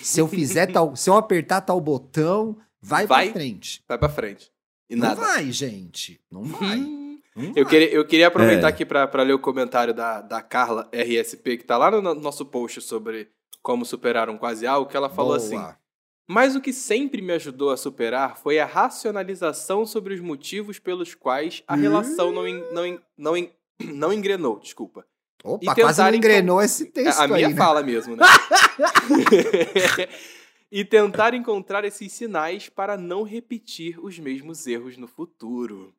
Speaker 1: Se eu fizer tal, se eu apertar tal botão, vai,
Speaker 2: Vai?
Speaker 1: pra frente.
Speaker 2: Vai pra frente. E
Speaker 1: Não
Speaker 2: nada.
Speaker 1: vai, gente. Não vai. Não
Speaker 2: Eu
Speaker 1: vai.
Speaker 2: queria, eu queria aproveitar
Speaker 3: É.
Speaker 2: aqui pra pra ler o comentário da, da Carla RSP, que tá lá no no nosso post sobre como superar um quase algo, que ela falou
Speaker 1: Boa.
Speaker 2: assim: Mas o que sempre me ajudou a superar foi a racionalização sobre os motivos pelos quais a relação não, en- não, en- não, en- não engrenou, desculpa.
Speaker 1: Opa,
Speaker 2: E
Speaker 1: quase não engrenou esse texto
Speaker 2: a minha
Speaker 1: aí, né?
Speaker 2: fala mesmo, né? e tentar encontrar esses sinais para não repetir os mesmos erros no futuro.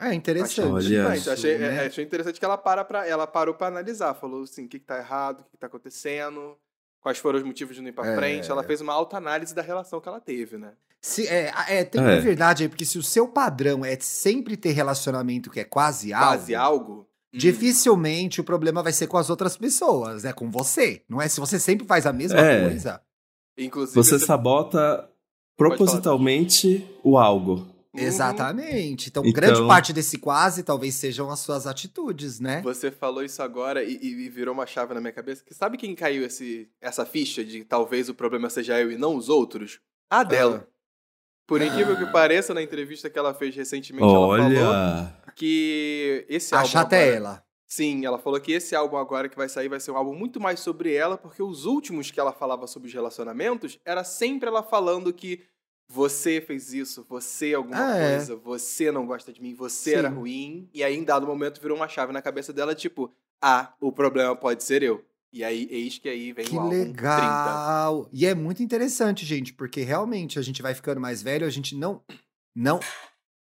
Speaker 1: É interessante.
Speaker 2: Eu achei,
Speaker 1: né?
Speaker 2: é, achei interessante que ela, para pra, ela parou pra analisar. Falou assim, o que, que tá errado, o que, que tá acontecendo, quais foram os motivos de não ir pra
Speaker 1: É.
Speaker 2: frente. Ela fez uma autoanálise da relação que ela teve, né?
Speaker 1: Se, é, é, tem
Speaker 3: É.
Speaker 1: verdade aí, porque se o seu padrão é sempre ter relacionamento que é quase algo,
Speaker 2: Quase algo. hum,
Speaker 1: dificilmente o problema vai ser com as outras pessoas, é com você. Não é se você sempre faz a mesma
Speaker 3: É.
Speaker 1: coisa.
Speaker 2: Inclusive,
Speaker 3: Você sabota propositalmente o algo.
Speaker 2: Uhum.
Speaker 1: Exatamente. Então,
Speaker 3: Então-
Speaker 1: grande parte desse quase talvez sejam as suas atitudes, né?
Speaker 2: Você falou isso agora e, e- virou uma chave na minha cabeça. Que sabe quem caiu esse, essa ficha de talvez o problema seja eu e não os outros? A dela. Por incrível que
Speaker 1: Ah.
Speaker 2: pareça, na entrevista que ela fez recentemente, ela falou
Speaker 3: Olha.
Speaker 2: que esse
Speaker 1: A
Speaker 2: álbum.
Speaker 1: chata é
Speaker 2: agora-
Speaker 1: ela.
Speaker 2: Sim, ela falou que esse álbum agora que vai sair vai ser um álbum muito mais sobre ela, porque os últimos que ela falava sobre os relacionamentos era sempre ela falando que você fez isso, você alguma
Speaker 1: Ah, é.
Speaker 2: coisa, você não gosta de mim, você
Speaker 1: Sim.
Speaker 2: era ruim, e aí em dado momento virou uma chave na cabeça dela, tipo, ah, o problema pode ser eu. E aí, eis que aí vem
Speaker 1: Que
Speaker 2: o álbum 30.
Speaker 1: legal! E é muito interessante, gente, porque realmente a gente vai ficando mais velho, a gente não não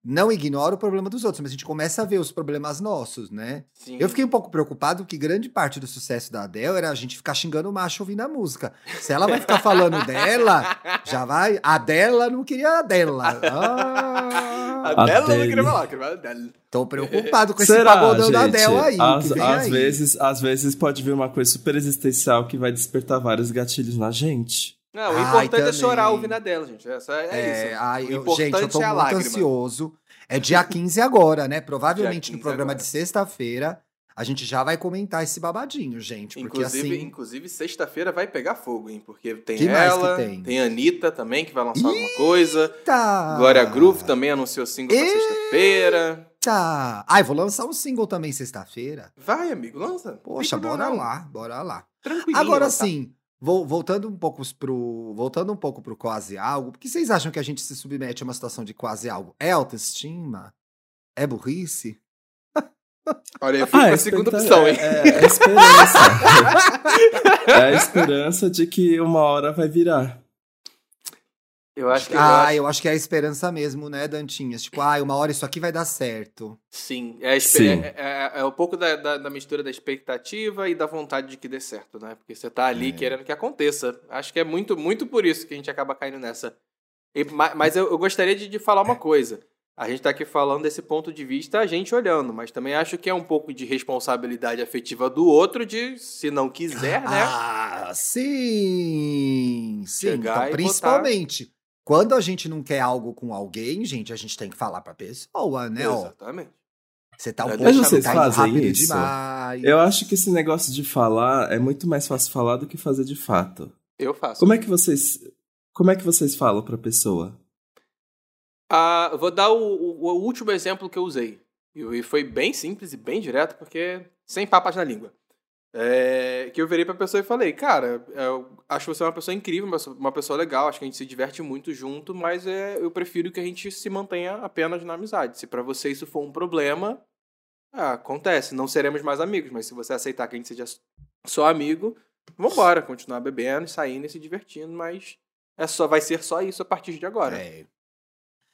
Speaker 1: não ignora o problema dos outros, mas a gente começa a ver os problemas nossos, né?
Speaker 2: Sim.
Speaker 1: Eu fiquei um pouco preocupado que grande parte do sucesso da Adele era a gente ficar xingando o macho ouvindo a música. Se ela vai ficar falando dela, já vai. A dela não queria a dela. Ah,
Speaker 2: A dela não queria falar, queria falar dela.
Speaker 1: tô preocupado com esse
Speaker 3: Será,
Speaker 1: pagodão da
Speaker 3: gente?
Speaker 1: Adele aí. que
Speaker 3: Às,
Speaker 1: vem
Speaker 3: às
Speaker 1: aí.
Speaker 3: vezes, às vezes pode vir uma coisa super existencial que vai despertar vários gatilhos na gente.
Speaker 2: Não, o
Speaker 1: Ai,
Speaker 2: importante é
Speaker 1: também.
Speaker 2: chorar ouvindo a dela, gente. Essa é,
Speaker 1: É,
Speaker 2: isso.
Speaker 1: ai,
Speaker 2: o importante
Speaker 1: gente, eu tô
Speaker 2: é a
Speaker 1: muito
Speaker 2: lágrima.
Speaker 1: ansioso. É dia 15 agora, né? Provavelmente no
Speaker 2: 15
Speaker 1: programa
Speaker 2: agora.
Speaker 1: de sexta-feira a gente já vai comentar esse babadinho, gente. Porque
Speaker 2: Inclusive,
Speaker 1: assim.
Speaker 2: inclusive sexta-feira vai pegar fogo, hein? Porque tem
Speaker 1: Que
Speaker 2: ela,
Speaker 1: tem?
Speaker 2: a Anitta também, que vai lançar alguma coisa. Glória Groove também anunciou single pra
Speaker 1: Eita!
Speaker 2: sexta-feira.
Speaker 1: Tá. Ai, vou lançar um single também sexta-feira.
Speaker 2: Vai, amigo, lança.
Speaker 1: Poxa,
Speaker 2: tem
Speaker 1: bora lá, bora lá.
Speaker 2: não. Tranquilinho.
Speaker 1: Agora sim, voltando um pouco pro. Voltando um pouco pro quase algo, por que vocês acham que a gente se submete a uma situação de quase algo? É autoestima? É burrice?
Speaker 2: Olha, eu fui pra segunda
Speaker 3: expecta-
Speaker 2: opção, hein?
Speaker 3: É, é, é a esperança. é a esperança de que uma hora vai virar.
Speaker 2: Eu acho que. eu
Speaker 1: ah,
Speaker 2: acho-
Speaker 1: eu acho que é a esperança mesmo, né, Dantinhas? Tipo, ah, uma hora isso aqui vai dar certo.
Speaker 2: Sim, é, a espe-
Speaker 3: Sim.
Speaker 2: é, é- é um pouco da, da- da mistura da expectativa e da vontade de que dê certo, né? Porque você tá ali
Speaker 1: É.
Speaker 2: querendo que aconteça. Acho que é muito, muito por isso que a gente acaba caindo nessa. E ma- mas eu, eu gostaria de, de falar uma coisa. A gente tá aqui falando desse ponto de vista, a gente olhando, mas também acho que é um pouco de responsabilidade afetiva do outro de, se não quiser, né?
Speaker 1: Ah, sim! Sim, então, principalmente. Quando a gente não quer algo com alguém, gente, a gente tem que falar pra pessoa, né?
Speaker 2: Exatamente.
Speaker 1: você tá um
Speaker 2: Mas
Speaker 1: pouco
Speaker 3: vocês
Speaker 1: tá
Speaker 3: fazem
Speaker 1: rápido
Speaker 3: isso?
Speaker 1: demais.
Speaker 3: Eu acho que esse negócio de falar é muito mais fácil falar do que fazer de fato.
Speaker 2: Eu faço.
Speaker 3: Como é que vocês, como é que vocês falam pra pessoa?
Speaker 2: Ah, eu vou dar o, o- o último exemplo que eu usei. E foi bem simples e bem direto, porque sem papas na língua. É, que eu virei pra pessoa e falei, cara, eu acho você uma pessoa incrível, uma pessoa- legal, acho que a gente se diverte muito junto, mas é, eu prefiro que a gente se mantenha apenas na amizade. Se pra você isso for um problema, Ah, acontece, não seremos mais amigos, mas se você aceitar que a gente seja só amigo, vambora, continuar bebendo, saindo e se divertindo, mas é só, vai ser só isso a partir de agora.
Speaker 1: É.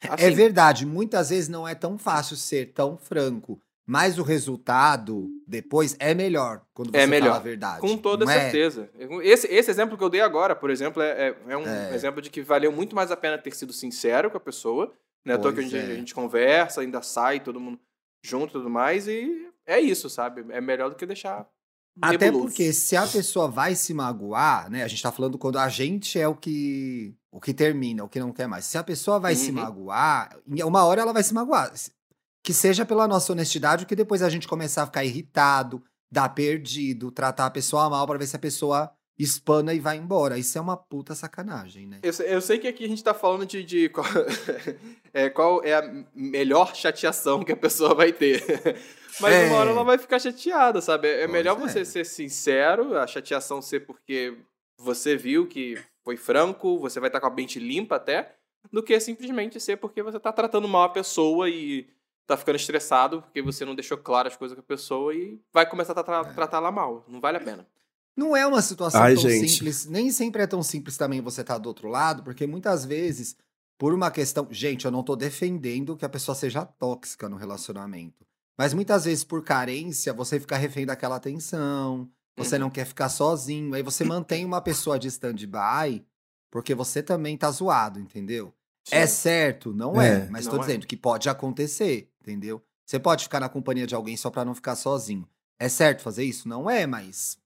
Speaker 2: Assim,
Speaker 1: É verdade, muitas vezes não é tão fácil ser tão franco, mas o resultado depois é melhor quando você
Speaker 2: É melhor,
Speaker 1: fala a verdade.
Speaker 2: Com toda
Speaker 1: é?
Speaker 2: certeza. Esse, esse exemplo que eu dei agora, por exemplo, é, é- é um
Speaker 1: É.
Speaker 2: exemplo de que valeu muito mais a pena ter sido sincero com a pessoa. Né? À toa que a gente,
Speaker 1: é.
Speaker 2: a gente conversa, ainda sai, todo mundo junto e tudo mais. E é isso, sabe? É melhor do que deixar.
Speaker 1: Até
Speaker 2: nebuloso.
Speaker 1: porque se a pessoa vai se magoar, né? A gente tá falando quando a gente é o que o que termina, o que não quer mais. Se a pessoa vai se
Speaker 2: Uhum.
Speaker 1: magoar, em uma hora ela vai se magoar. Que seja pela nossa honestidade, que depois a gente começar a ficar irritado, dar perdido, tratar a pessoa mal pra ver se a pessoa espana e vai embora. Isso é uma puta sacanagem, né?
Speaker 2: Eu, sei- eu sei que aqui a gente tá falando de, de qual, é, qual é a melhor chateação que a pessoa vai ter. Mas
Speaker 1: É.
Speaker 2: uma hora ela vai ficar chateada, sabe? É
Speaker 1: Pois
Speaker 2: melhor
Speaker 1: é.
Speaker 2: você ser sincero, a chateação ser porque você viu que foi franco, você vai estar com a mente limpa até, do que simplesmente ser porque você tá tratando mal a pessoa e tá ficando estressado porque você não deixou claro as coisas com a pessoa e vai começar a tra-
Speaker 1: É.
Speaker 2: tratá-la mal. Não vale a pena.
Speaker 1: Não é uma situação
Speaker 3: Ai,
Speaker 1: tão
Speaker 3: gente.
Speaker 1: simples. Nem sempre é tão simples também você estar do outro lado, porque muitas vezes, por uma questão. Gente, eu não tô defendendo que a pessoa seja tóxica no relacionamento. Mas muitas vezes, por carência, você fica refém daquela atenção, você
Speaker 2: Uhum.
Speaker 1: não quer ficar sozinho. Aí você mantém uma pessoa de stand-by, porque você também tá zoado, entendeu? É certo? Não é,
Speaker 3: É.
Speaker 1: mas
Speaker 2: Não
Speaker 1: tô
Speaker 2: é.
Speaker 1: dizendo que pode acontecer, entendeu? Você pode ficar na companhia de alguém só pra não ficar sozinho. É certo fazer isso? Não é, mas.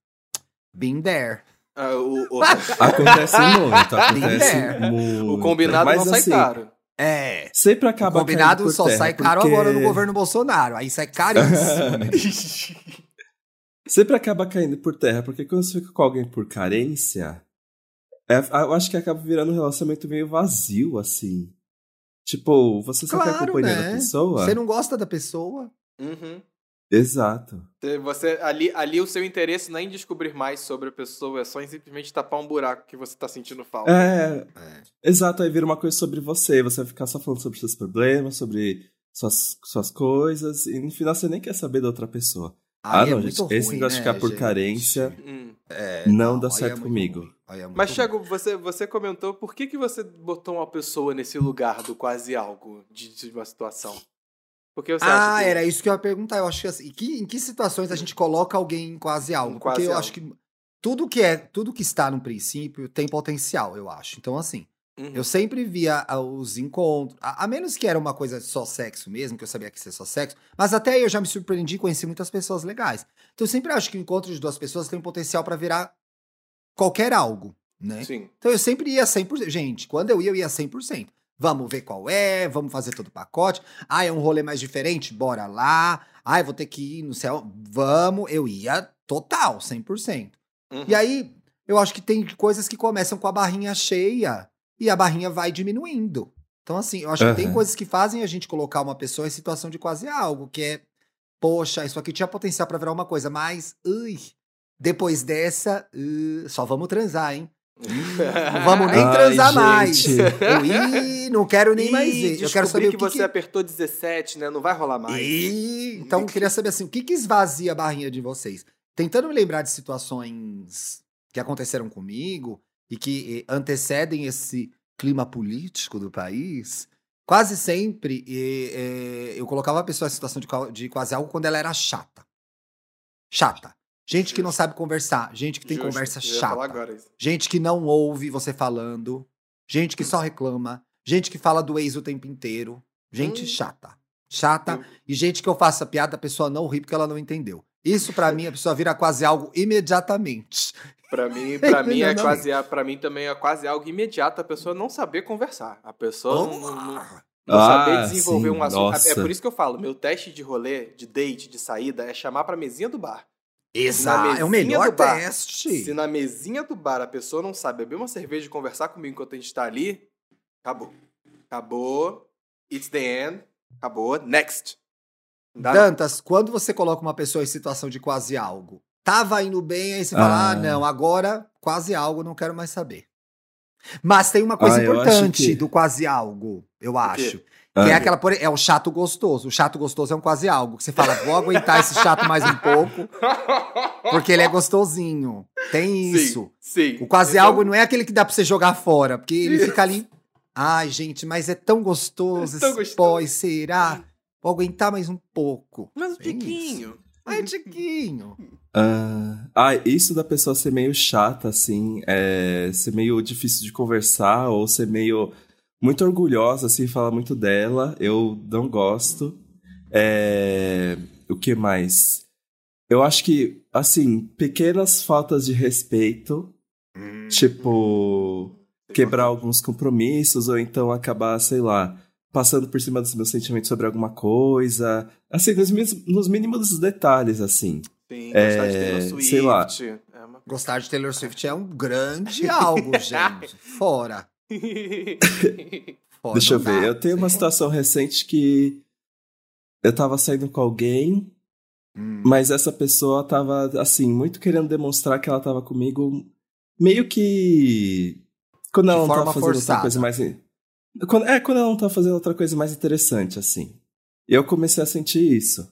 Speaker 1: Been there.
Speaker 2: Ah, o- o-
Speaker 3: Acontece muito, acontece
Speaker 1: É.
Speaker 3: muito.
Speaker 2: o combinado
Speaker 3: Mas,
Speaker 2: não sai
Speaker 3: assim,
Speaker 2: caro.
Speaker 1: É.
Speaker 3: Sempre
Speaker 1: O
Speaker 3: acaba
Speaker 1: combinado
Speaker 3: caindo por
Speaker 1: só
Speaker 3: terra,
Speaker 1: sai caro
Speaker 3: porque
Speaker 1: agora no governo Bolsonaro. Aí sai caríssimo. né?
Speaker 3: Sempre acaba caindo por terra, porque quando você fica com alguém por carência, é- eu acho que acaba virando um relacionamento meio vazio, assim. Tipo, você só quer a
Speaker 1: Claro,
Speaker 3: companhia
Speaker 1: né?
Speaker 3: da pessoa?
Speaker 1: Você não gosta da pessoa?
Speaker 2: Uhum.
Speaker 3: Exato.
Speaker 2: Você, ali, ali o seu interesse não é em descobrir mais sobre a pessoa, é só em simplesmente tapar um buraco que você tá sentindo falta.
Speaker 3: É,
Speaker 1: É.
Speaker 3: exato, aí vira uma coisa sobre você, você vai ficar só falando sobre seus problemas, sobre suas, suas coisas, e no final você nem quer saber da outra pessoa. Ah,
Speaker 1: Aí é
Speaker 3: não,
Speaker 1: muito
Speaker 3: gente, esse
Speaker 1: ruim,
Speaker 3: negócio de
Speaker 1: né,
Speaker 3: ficar por
Speaker 1: gente?
Speaker 3: carência
Speaker 2: Hum.
Speaker 1: É,
Speaker 3: não dá
Speaker 1: aí é
Speaker 3: certo
Speaker 1: muito
Speaker 3: comigo.
Speaker 1: é
Speaker 2: Mas,
Speaker 1: ruim.
Speaker 2: Thiago, você, você comentou por que, que você botou uma pessoa nesse lugar do quase algo de, de uma situação? Porque você
Speaker 1: Ah,
Speaker 2: acha que...
Speaker 1: era isso que eu ia perguntar. Eu acho que assim, em que, em que situações a gente coloca alguém em quase algo?
Speaker 2: Em quase
Speaker 1: Porque eu
Speaker 2: algo.
Speaker 1: acho que tudo que é, tudo que está no princípio tem potencial, eu acho. Então, assim,
Speaker 2: Uhum.
Speaker 1: eu sempre via ah, os encontros, a, a menos que era uma coisa só sexo mesmo, que eu sabia que ia ser só sexo, mas até aí eu já me surpreendi e conheci muitas pessoas legais. Então, eu sempre acho que o encontro de duas pessoas tem um potencial pra virar qualquer algo, né?
Speaker 2: Sim.
Speaker 1: Então eu sempre ia 100%. Gente, quando eu ia, eu ia 100%. Vamos ver qual é, vamos fazer todo o pacote. Ah, é um rolê mais diferente? Bora lá. Ah, eu vou ter que ir no céu. Vamos, eu ia total, 100%.
Speaker 2: Uhum.
Speaker 1: E aí, eu acho que tem coisas que começam com a barrinha cheia e a barrinha vai diminuindo. Então, assim, eu acho que tem coisas que fazem a gente colocar uma pessoa em situação de quase algo, que é, poxa, isso aqui tinha potencial pra virar uma coisa, mas, ui, depois dessa, uh, só vamos transar, hein? Não vamos nem
Speaker 3: Ai,
Speaker 1: transar mais. Ih, não quero nem mais
Speaker 2: Ih,
Speaker 1: ver. Eu quero saber
Speaker 2: que
Speaker 1: o que,
Speaker 2: você
Speaker 1: que...
Speaker 2: apertou 17, né? Não vai rolar mais.
Speaker 1: Ih, então eu queria saber assim, o que que esvazia a barrinha de vocês? Tentando me lembrar de situações que aconteceram comigo e que eh, antecedem esse clima político do país, quase sempre eh, eh, eu colocava a pessoa em situação de, de quase algo quando ela era chata. Chata. Gente que não sabe conversar, gente que tem
Speaker 2: Justo,
Speaker 1: conversa chata. Gente que não ouve você falando. Gente que só reclama. Gente que fala do ex o tempo inteiro. Gente
Speaker 2: Hum.
Speaker 1: chata. Chata.
Speaker 2: Eu-
Speaker 1: E gente que eu faço a piada, a pessoa não ri porque ela não entendeu. Isso pra mim, a pessoa vira quase algo imediatamente.
Speaker 2: Pra mim, pra mim é
Speaker 1: Não, não.
Speaker 2: quase, para mim também é quase algo imediato a pessoa não saber conversar. A pessoa não, não- não- não
Speaker 3: Ah,
Speaker 2: saber desenvolver
Speaker 3: sim,
Speaker 2: um assunto. É
Speaker 3: nossa.
Speaker 2: por isso que eu falo, meu teste de rolê, de date, de saída, é chamar pra mesinha do bar.
Speaker 1: Exato. É o melhor
Speaker 2: bar.
Speaker 1: teste.
Speaker 2: Se na mesinha do bar a pessoa não sabe beber uma cerveja e conversar comigo enquanto a gente tá ali, acabou. Acabou. It's the end. Acabou. Next. Não dá não.
Speaker 1: Dantas, quando você coloca uma pessoa em situação de quase algo, tava indo bem, aí você fala, ah,
Speaker 3: Ah.
Speaker 1: não, agora quase algo, não quero mais saber. Mas tem uma coisa
Speaker 3: Ah,
Speaker 1: importante
Speaker 3: que-
Speaker 1: do quase algo, eu acho. Que é
Speaker 3: Ah,
Speaker 1: aquela, por- é o chato gostoso. O chato gostoso é um quase algo. Que você fala, vou aguentar esse chato mais um pouco, porque ele é gostosinho. Tem isso.
Speaker 2: Sim.
Speaker 1: O quase
Speaker 2: é
Speaker 1: algo não é aquele que dá pra você jogar fora, porque ele fica ali. Ai, gente, mas é tão gostoso
Speaker 2: É tão
Speaker 1: esse
Speaker 2: gostoso.
Speaker 1: pós, será? Vou aguentar mais um pouco.
Speaker 2: Mas um
Speaker 1: Tem
Speaker 2: tiquinho.
Speaker 1: Ai, Tiquinho.
Speaker 3: Ah, ah, isso da pessoa ser meio chata, assim, é, ser meio difícil de conversar, ou ser meio muito orgulhosa, assim, falar muito dela, eu não gosto. É, o que mais? Eu acho que, assim, pequenas faltas de respeito, tipo, quebrar alguns compromissos, ou então acabar, sei lá, passando por cima dos meus sentimentos sobre alguma coisa. Assim, nos, nos mínimos detalhes, assim.
Speaker 2: Sim,
Speaker 3: É,
Speaker 2: gostar de Taylor Swift.
Speaker 3: sei lá.
Speaker 2: É uma...
Speaker 1: Gostar de Taylor Swift é um grande algo, gente. Fora. Fora,
Speaker 3: Deixa eu
Speaker 1: não
Speaker 3: ver.
Speaker 1: dá.
Speaker 3: Eu tenho uma situação recente que eu tava saindo com alguém,
Speaker 1: Hum.
Speaker 3: mas essa pessoa tava, assim, muito querendo demonstrar que ela tava comigo, meio que. Quando
Speaker 1: De
Speaker 3: ela não
Speaker 1: forma
Speaker 3: tava fazendo
Speaker 1: forçada.
Speaker 3: outra coisa mais. Quando, é, quando ela não tava fazendo outra coisa mais interessante, assim. Eu comecei a sentir isso.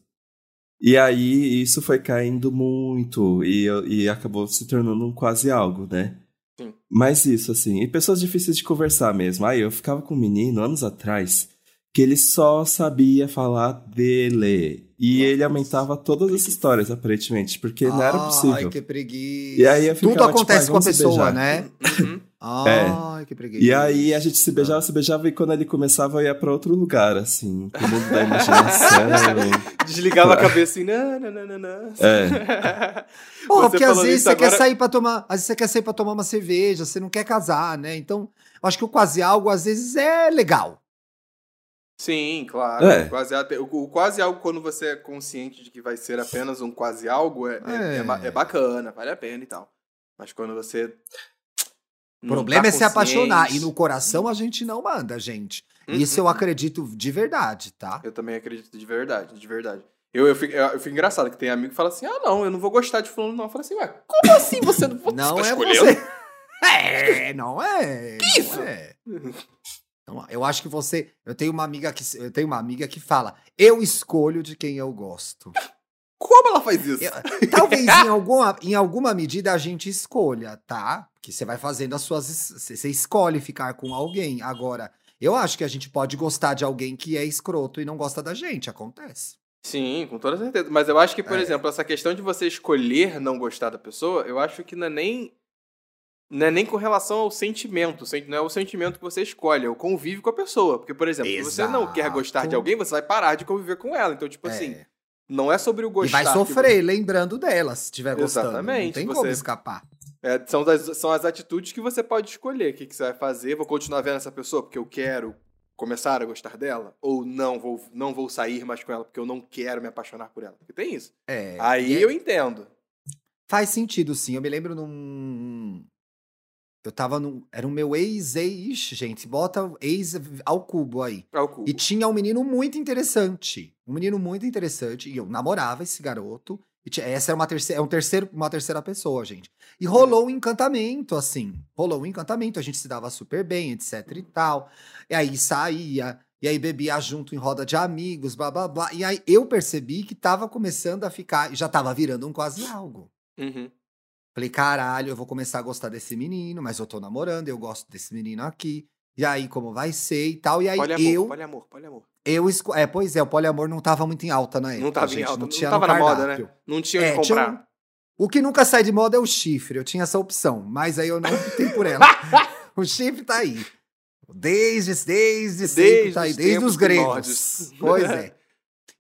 Speaker 3: E aí isso foi caindo muito e, e acabou se tornando um quase algo, né?
Speaker 2: Sim.
Speaker 3: Mas isso, assim, e pessoas difíceis de conversar mesmo. Aí eu ficava com um menino anos atrás que ele só sabia falar dele. E
Speaker 2: Nossa.
Speaker 3: ele aumentava todas as histórias, aparentemente, porque não era possível.
Speaker 1: Ai, que preguiça.
Speaker 3: E aí eu
Speaker 1: Tudo
Speaker 3: ficava, tipo,
Speaker 1: acontece
Speaker 3: ai,
Speaker 1: com a pessoa,
Speaker 3: beijar.
Speaker 1: né?
Speaker 2: Uhum.
Speaker 1: Ai, que preguiça.
Speaker 3: E aí a gente se beijava, se beijava, e quando ele começava, eu ia pra outro lugar, assim, pro mundo da imaginação.
Speaker 2: Desligava a cabeça assim, não, não, não, não, não.
Speaker 3: É.
Speaker 1: Porra,
Speaker 2: Você
Speaker 1: porque às vezes você quer
Speaker 2: agora-
Speaker 1: sair para tomar, às vezes você quer sair para tomar uma cerveja, você não quer casar, né? Então, eu acho que o quase algo às vezes é legal.
Speaker 2: Sim, claro.
Speaker 3: É.
Speaker 2: Quase, até- o, o quase algo, quando você é consciente de que vai ser apenas um quase algo, é, é,
Speaker 1: É.
Speaker 2: é é bacana, vale a pena e tal. Mas quando você.
Speaker 1: O
Speaker 2: não
Speaker 1: problema
Speaker 2: tá
Speaker 1: é se apaixonar e no coração a gente não manda, gente.
Speaker 2: Uhum.
Speaker 1: Isso eu acredito de verdade, tá?
Speaker 2: Eu também acredito de verdade, de verdade. Eu, eu, fico, eu, eu fico engraçado que tem amigo que fala assim: ah, não, eu não vou gostar de fulano, não. Eu falo assim, ué, como assim você não, você
Speaker 1: Não
Speaker 2: tá
Speaker 1: é você. É, não é. não
Speaker 2: isso?
Speaker 1: é. Então, eu acho que você. Eu tenho uma amiga que eu tenho uma amiga que fala: eu escolho de quem eu gosto.
Speaker 2: Como ela faz isso?
Speaker 1: Eu- talvez em alguma, em alguma medida a gente escolha, tá? Que você vai fazendo as suas. Você escolhe ficar com alguém. Agora, eu acho que a gente pode gostar de alguém que é escroto e não gosta da gente. Acontece.
Speaker 2: Sim, com toda certeza. Mas eu acho que, por
Speaker 1: É.
Speaker 2: exemplo, essa questão de você escolher não gostar da pessoa, eu acho que não é nem. Não é nem com relação ao sentimento. sen- Não é o sentimento que você escolhe, é o convívio com a pessoa. Porque, por exemplo, se você não quer gostar de
Speaker 1: Exato.
Speaker 2: alguém, você vai parar de conviver com ela. Então, tipo
Speaker 1: É.
Speaker 2: assim, não é sobre o
Speaker 1: E
Speaker 2: gostar.
Speaker 1: vai
Speaker 2: que
Speaker 1: sofrer lembrando dela, se estiver gostando. Não
Speaker 2: Exatamente,
Speaker 1: tem
Speaker 2: você-
Speaker 1: como escapar.
Speaker 2: É, são, as, são as atitudes que você pode escolher. O que, que você vai fazer? Vou continuar vendo essa pessoa porque eu quero começar a gostar dela? Ou não vou, não vou sair mais com ela porque eu não quero me apaixonar por ela? Porque tem isso.
Speaker 1: É,
Speaker 2: Aí
Speaker 1: e
Speaker 2: eu entendo.
Speaker 1: Faz sentido, sim. Eu me lembro num. Eu tava num. Era o meu ex-ex, gente. Bota ex ao cubo aí.
Speaker 2: É o cu.
Speaker 1: E tinha um menino muito interessante. Um menino muito interessante. E eu namorava esse garoto. Essa era uma terceira, é um terceiro, uma terceira pessoa, gente. E rolou um encantamento, assim. Rolou um encantamento. A gente se dava super bem, etc e tal. E aí saía. E aí bebia junto em roda de amigos, blá blá blá. E aí eu percebi que tava começando a ficar. Já tava virando um quase algo.
Speaker 2: Uhum.
Speaker 1: Falei, caralho, eu vou começar a gostar desse menino, mas eu tô namorando, eu gosto desse menino aqui. E aí, como vai ser e tal. E aí,
Speaker 2: Poliamor,
Speaker 1: eu.
Speaker 2: poliamor, poliamor.
Speaker 1: Eu esco... É, pois é, o poliamor não tava muito em alta na época.
Speaker 2: Não tava em
Speaker 1: gente,
Speaker 2: alta,
Speaker 1: não
Speaker 2: não
Speaker 1: tinha
Speaker 2: tava
Speaker 1: no
Speaker 2: na moda, né? Não tinha
Speaker 1: É,
Speaker 2: o que comprar.
Speaker 1: um- O que nunca sai de moda é o chifre. Eu tinha essa opção, mas aí eu não optei por ela. o chifre tá aí. Desde, desde, sempre
Speaker 2: Desde
Speaker 1: tá aí, desde os gregos.
Speaker 2: primórdios.
Speaker 1: Pois é.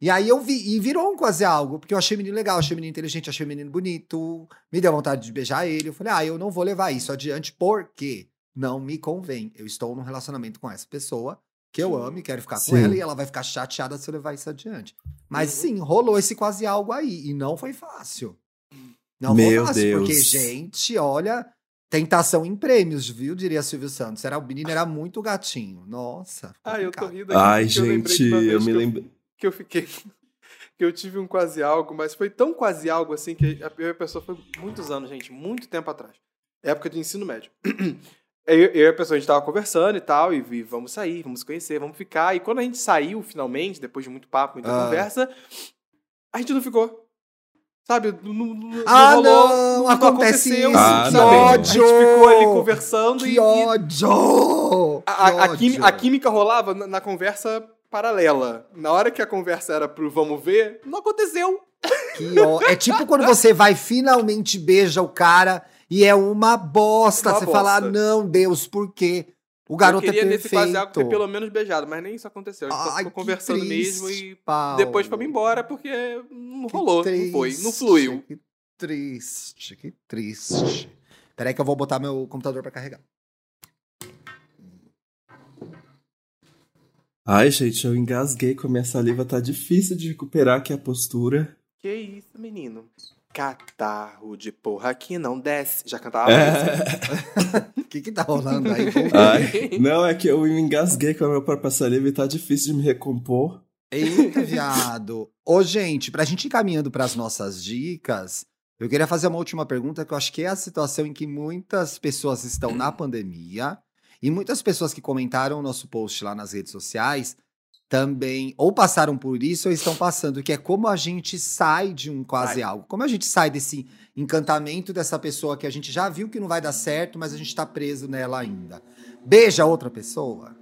Speaker 1: E aí eu vi, e virou um quase algo, porque eu achei o menino legal, achei o menino inteligente, achei o menino bonito, me deu vontade de beijar ele. Eu falei, ah, eu não vou levar isso adiante porque não me convém. Eu estou num relacionamento com essa pessoa que eu
Speaker 2: Sim.
Speaker 1: amo e quero ficar com
Speaker 3: Sim.
Speaker 1: ela e ela vai ficar chateada se eu levar isso adiante. Mas
Speaker 2: Uhum.
Speaker 1: sim, rolou esse quase algo aí e não foi fácil. Não
Speaker 3: Meu
Speaker 1: foi fácil, porque,
Speaker 3: Deus.
Speaker 1: gente, olha, tentação em prêmios, viu? Diria Silvio Santos. Era, o menino era muito gatinho. Nossa.
Speaker 2: Ah, eu tô rindo aqui.
Speaker 3: Ai,
Speaker 2: porque eu
Speaker 3: gente,
Speaker 2: vez
Speaker 3: eu me lembro.
Speaker 2: que eu fiquei. Que eu tive um quase algo, mas foi tão quase algo assim que a primeira pessoa foi muitos anos, gente, muito tempo atrás. Época de ensino médio. Eu, eu e a pessoa, a gente tava conversando e tal, e, e vamos sair, vamos conhecer, vamos ficar. E quando a gente saiu, finalmente, depois de muito papo, muita
Speaker 1: Ah.
Speaker 2: conversa, a gente não ficou. Sabe? Não, não, não
Speaker 1: Ah,
Speaker 2: rolou,
Speaker 1: não, acontece
Speaker 2: aconteceu,
Speaker 1: isso,
Speaker 3: Ah,
Speaker 1: que
Speaker 2: sabe? A gente
Speaker 1: ódio!
Speaker 2: ficou ali conversando e,
Speaker 1: Que
Speaker 2: e
Speaker 1: ódio!
Speaker 2: a, a-
Speaker 1: Que
Speaker 2: a quimi-
Speaker 1: ódio!
Speaker 2: a química rolava na, na conversa paralela. Na hora que a conversa era pro vamos ver, não aconteceu.
Speaker 1: Que ó- É tipo quando você vai finalmente beija o cara e é uma bosta.
Speaker 2: Uma
Speaker 1: você fala,
Speaker 2: bosta.
Speaker 1: não, Deus, por quê? O garoto
Speaker 2: eu queria
Speaker 1: é
Speaker 2: nesse quase algo ter
Speaker 1: perfeito.
Speaker 2: pelo menos beijado, mas nem isso aconteceu. A gente
Speaker 1: Ai,
Speaker 2: ficou conversando
Speaker 1: triste,
Speaker 2: mesmo e
Speaker 1: Paulo.
Speaker 2: depois fomos embora porque não
Speaker 1: Que
Speaker 2: rolou, não foi, não fluiu.
Speaker 1: Que triste, que triste. Peraí que eu vou botar meu computador pra carregar.
Speaker 3: Ai, gente, eu engasguei com a minha saliva, tá difícil de recuperar aqui a postura.
Speaker 2: Que isso, menino? Catarro de porra que não desce. Já cantava
Speaker 3: É.
Speaker 1: O que que tá rolando aí?
Speaker 3: Ai, não, é que eu me engasguei com a minha própria saliva e tá difícil de me recompor.
Speaker 1: Eita, viado. Ô, gente, pra gente ir caminhando pras nossas dicas, eu queria fazer uma última pergunta, que eu acho que é a situação em que muitas pessoas estão na pandemia e muitas pessoas que comentaram o nosso post lá nas redes sociais também ou passaram por isso ou estão passando, que é como a gente sai de um quase
Speaker 2: Vai.
Speaker 1: algo. Como a gente sai desse encantamento dessa pessoa que a gente já viu que não vai dar certo, mas a gente tá preso nela ainda. Beija outra pessoa?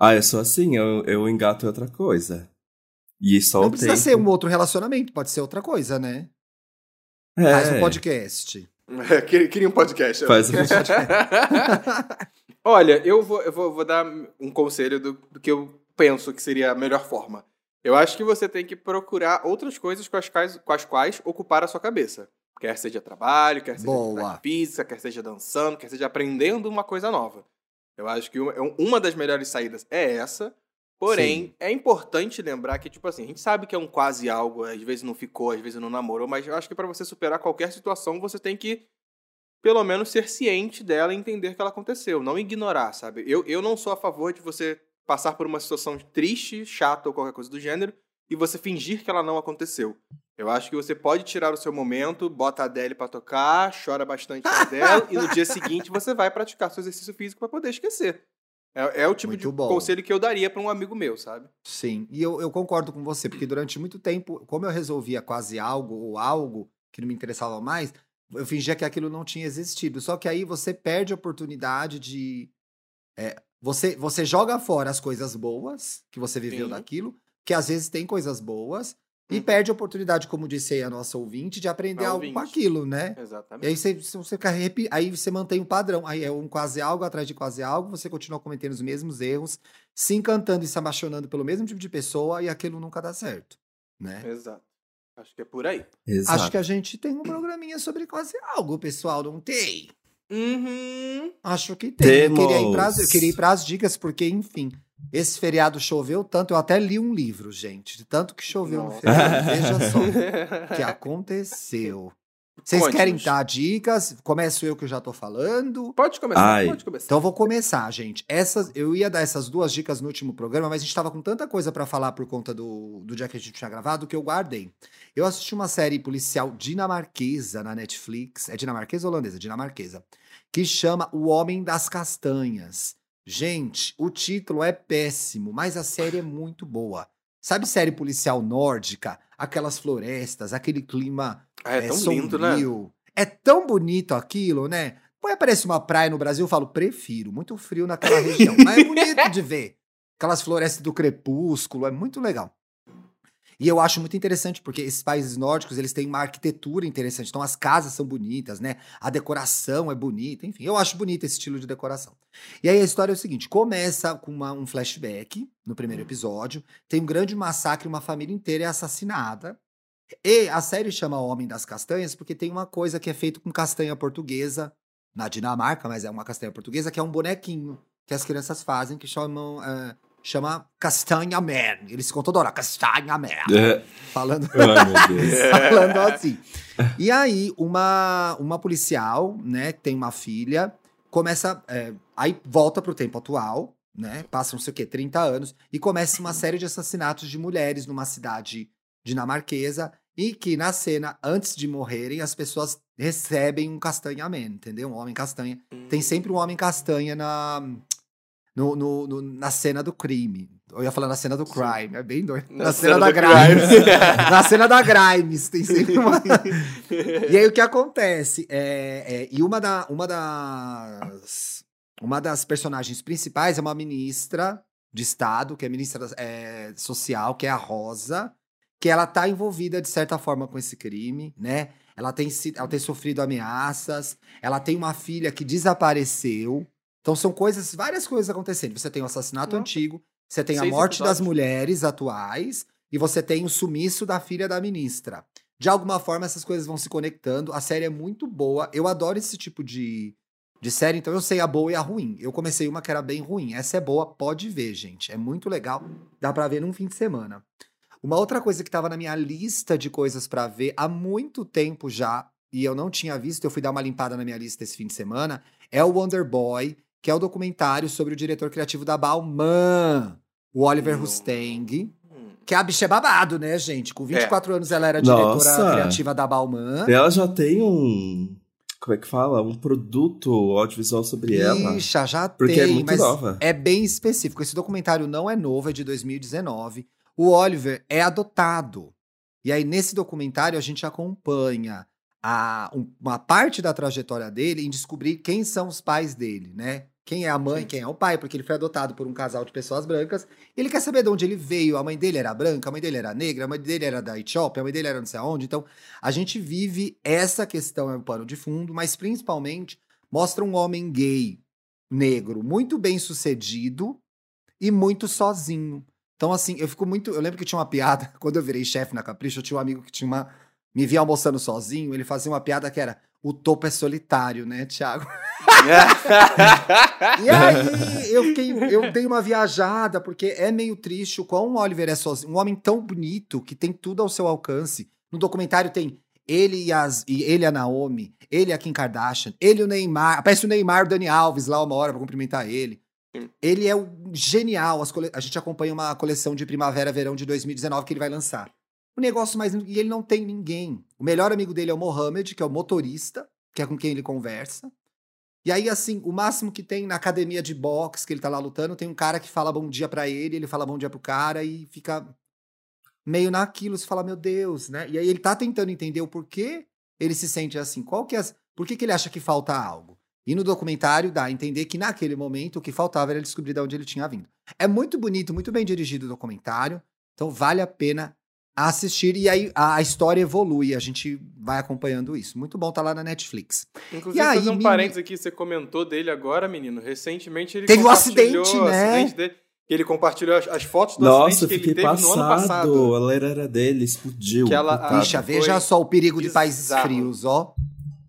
Speaker 3: Ah, eu sou assim, eu, eu engato em outra coisa. E só
Speaker 1: não precisa
Speaker 3: tempo.
Speaker 1: ser um outro relacionamento, pode ser outra coisa, né?
Speaker 3: É,
Speaker 1: Faz um podcast.
Speaker 2: queria, queria um podcast.
Speaker 3: Faz um
Speaker 2: Olha, eu vou, eu vou, vou dar um conselho do, do que eu penso que seria a melhor forma. Eu acho que você tem que procurar outras coisas com as quais, com as quais ocupar a sua cabeça. Quer seja trabalho, quer seja
Speaker 1: Boa.
Speaker 2: física, quer seja dançando, quer seja aprendendo uma coisa nova. Eu acho que uma, uma das melhores saídas é essa. Porém,
Speaker 1: Sim.
Speaker 2: é importante lembrar que, tipo assim, a gente sabe que é um quase algo, às vezes não ficou, às vezes não namorou, mas eu acho que pra você superar qualquer situação, você tem que, pelo menos, ser ciente dela e entender que ela aconteceu, não ignorar, sabe? Eu, eu não sou a favor de você passar por uma situação triste, chata ou qualquer coisa do gênero e você fingir que ela não aconteceu. Eu acho que você pode tirar o seu momento, bota a Adele pra tocar, chora bastante na dela e no dia seguinte você vai praticar seu exercício físico pra poder esquecer. É, é o tipo
Speaker 1: Muito
Speaker 2: de
Speaker 1: bom.
Speaker 2: conselho que eu daria pra um amigo meu, sabe?
Speaker 1: Sim, e eu, eu concordo com você, porque durante muito tempo, como eu resolvia quase algo ou algo que não me interessava mais, eu fingia que aquilo não tinha existido. Só que aí você perde a oportunidade de. é, você, você joga fora as coisas boas que você viveu
Speaker 2: Sim.
Speaker 1: daquilo, que às vezes tem coisas boas, e
Speaker 2: Uhum.
Speaker 1: perde a oportunidade, como disse aí a nossa ouvinte, de aprender algo com aquilo, né? E
Speaker 2: Exatamente.
Speaker 1: aí você, você fica aí você mantém o padrão. Aí é um quase algo atrás de quase algo, você continua cometendo os mesmos erros, se encantando e se apaixonando pelo mesmo tipo de pessoa e aquilo nunca dá certo, né?
Speaker 2: Exato. Acho que é por aí.
Speaker 3: Exato.
Speaker 1: Acho que a gente tem um programinha sobre quase algo, pessoal, não tem?
Speaker 2: Uhum.
Speaker 1: Acho que tem. Eu queria, ir pras, eu
Speaker 3: Temos.
Speaker 1: queria ir pras dicas, porque, enfim, esse feriado choveu tanto, eu até li um livro, gente, de tanto que choveu no
Speaker 2: Nossa.
Speaker 1: feriado. Veja só o que aconteceu. Vocês querem dar dicas? Começo eu que eu já tô falando.
Speaker 2: Pode começar,
Speaker 3: Ai.
Speaker 2: pode começar.
Speaker 1: Então eu vou começar, gente. Essas, eu ia dar essas duas dicas no último programa, mas a gente tava com tanta coisa pra falar por conta do, do dia que a gente tinha gravado que eu guardei. Eu assisti uma série policial dinamarquesa na Netflix. É dinamarquesa ou holandesa? Dinamarquesa. Que chama O Homem das Castanhas. Gente, o título é péssimo, mas a série é muito boa. Sabe série policial nórdica? Aquelas florestas, aquele clima
Speaker 2: Ah, é, tão lindo, né?
Speaker 1: sombrio. É tão bonito aquilo, né? Põe aparece uma praia no Brasil, eu falo, prefiro. Muito frio naquela região. mas é bonito de ver. Aquelas florestas do crepúsculo, é muito legal. E eu acho muito interessante, porque esses países nórdicos, eles têm uma arquitetura interessante. Então, as casas são bonitas, né? A decoração é bonita, enfim. Eu acho bonito esse estilo de decoração. E aí, a história é o seguinte. Começa com uma- um flashback, no primeiro episódio. Tem um grande massacre, uma família inteira é assassinada. E a série chama Homem das Castanhas porque tem uma coisa que é feito com castanha portuguesa na Dinamarca, mas é uma castanha portuguesa, que é um bonequinho que as crianças fazem, que chamam... eh, chama Castanha Man. Eles ficam toda hora, Castanha Man.
Speaker 3: É.
Speaker 1: Falando,
Speaker 3: Ai, Deus.
Speaker 1: falando assim. E aí, uma, uma policial, né, que tem uma filha, começa. é, aí volta pro tempo atual, né? Passa não sei o quê, 30 anos, e começa uma série de assassinatos de mulheres numa cidade dinamarquesa. E que na cena, antes de morrerem, as pessoas recebem um castanhamento, entendeu? Um homem castanha. Tem sempre um homem castanha na, no, no- no- na cena do crime. Eu ia falar na cena do crime, é bem doido. Na, cena, da
Speaker 2: do
Speaker 1: Grimes. na cena da Grimes, tem sempre uma. e aí o que acontece? É, é, e uma, da, uma das. Uma das personagens principais é uma ministra de Estado, que é ministra é, social, que é a Rosa, que ela tá envolvida de certa forma com esse crime, né? Ela tem, ela tem sofrido ameaças, ela tem uma filha que desapareceu. Então são coisas, várias coisas acontecendo. Você tem o assassinato
Speaker 2: Nossa.
Speaker 1: antigo, você tem a
Speaker 2: Seis
Speaker 1: morte das
Speaker 2: episódios.
Speaker 1: mulheres atuais e você tem o sumiço da filha da ministra. De alguma forma essas coisas vão se conectando. A série é muito boa. Eu adoro esse tipo de, de série, então eu sei a boa e a ruim. Eu comecei uma que era bem ruim. Essa é boa, pode ver, gente. É muito legal. Dá pra ver num fim de semana. Uma outra coisa que tava na minha lista de coisas pra ver há muito tempo já, e eu não tinha visto, eu fui dar uma limpada na minha lista esse fim de semana, é o Wonder Boy, que é o documentário sobre o diretor criativo da Balmain, o Oliver
Speaker 2: Não.
Speaker 1: Rustang.
Speaker 2: Hum.
Speaker 1: Que a bicha é babado, né, gente? Com 24 anos ela era
Speaker 3: Nossa.
Speaker 1: diretora criativa da Balmain.
Speaker 3: Ela já tem um. Como é que fala? Um produto audiovisual sobre ela.
Speaker 1: Bicha, já
Speaker 3: Porque
Speaker 1: tem,
Speaker 3: é muito
Speaker 1: mas
Speaker 3: nova.
Speaker 1: é bem específico. Esse documentário não é novo, é de 2019. O Oliver é adotado. E aí, nesse documentário, a gente acompanha a, um- uma parte da trajetória dele em descobrir quem são os pais dele, né? Quem é a mãe,
Speaker 2: Sim.
Speaker 1: quem é o pai, porque ele foi adotado por um casal de pessoas brancas. Ele quer saber de onde ele veio. A mãe dele era branca, a mãe dele era negra, a mãe dele era da Etiópia, a mãe dele era não sei aonde. Então, a gente vive essa questão, é o pano de fundo, mas principalmente mostra um homem gay, negro, muito bem sucedido e muito sozinho. Então, assim, eu fico muito. Eu lembro que tinha uma piada, quando eu virei chefe na Capricho, eu tinha um amigo que tinha uma. Me via almoçando sozinho, ele fazia uma piada que era: o topo é solitário, né, Thiago? E aí eu fiquei, eu dei uma viajada, porque é meio triste o quão o Oliver é sozinho. Um homem tão bonito que tem tudo ao seu alcance. No documentário tem ele e, as, e ele a Naomi, ele a Kim Kardashian, ele e o Neymar. Aparece o Neymar, o Dani Alves lá uma hora pra cumprimentar ele. Ele é o genial. Cole- A gente acompanha uma coleção de primavera-verão de 2019 que ele vai lançar. O negócio mais. E ele não tem ninguém. O melhor amigo dele é o Mohamed, que é o motorista, que é com quem ele conversa. E aí, assim, o máximo que tem na academia de boxe, que ele tá lá lutando, tem um cara que fala bom dia pra ele, ele fala bom dia pro cara e fica meio naquilo, você fala, meu Deus, né? E aí ele tá tentando entender o porquê ele se sente assim, qual que é, por que, que ele acha que falta algo? E no documentário dá a entender que naquele momento o que faltava era descobrir de onde ele tinha vindo. É muito bonito, muito bem dirigido o documentário, então vale a pena assistir e aí a, a história evolui, a gente vai acompanhando isso. Muito bom, tá lá na Netflix.
Speaker 2: Inclusive,
Speaker 1: E aí,
Speaker 2: fazer um
Speaker 1: meni-
Speaker 2: parênteses aqui, você comentou dele agora, menino. Recentemente ele
Speaker 1: Teve um
Speaker 2: compartilhou
Speaker 1: acidente, né?
Speaker 2: acidente dele. Ele compartilhou as, as fotos do
Speaker 3: Nossa,
Speaker 2: acidente que ele
Speaker 3: fiquei
Speaker 2: teve no ano passado.
Speaker 3: passado. A lareira dele explodiu.
Speaker 2: Que ela- foi
Speaker 1: veja só o perigo de países frios, ó.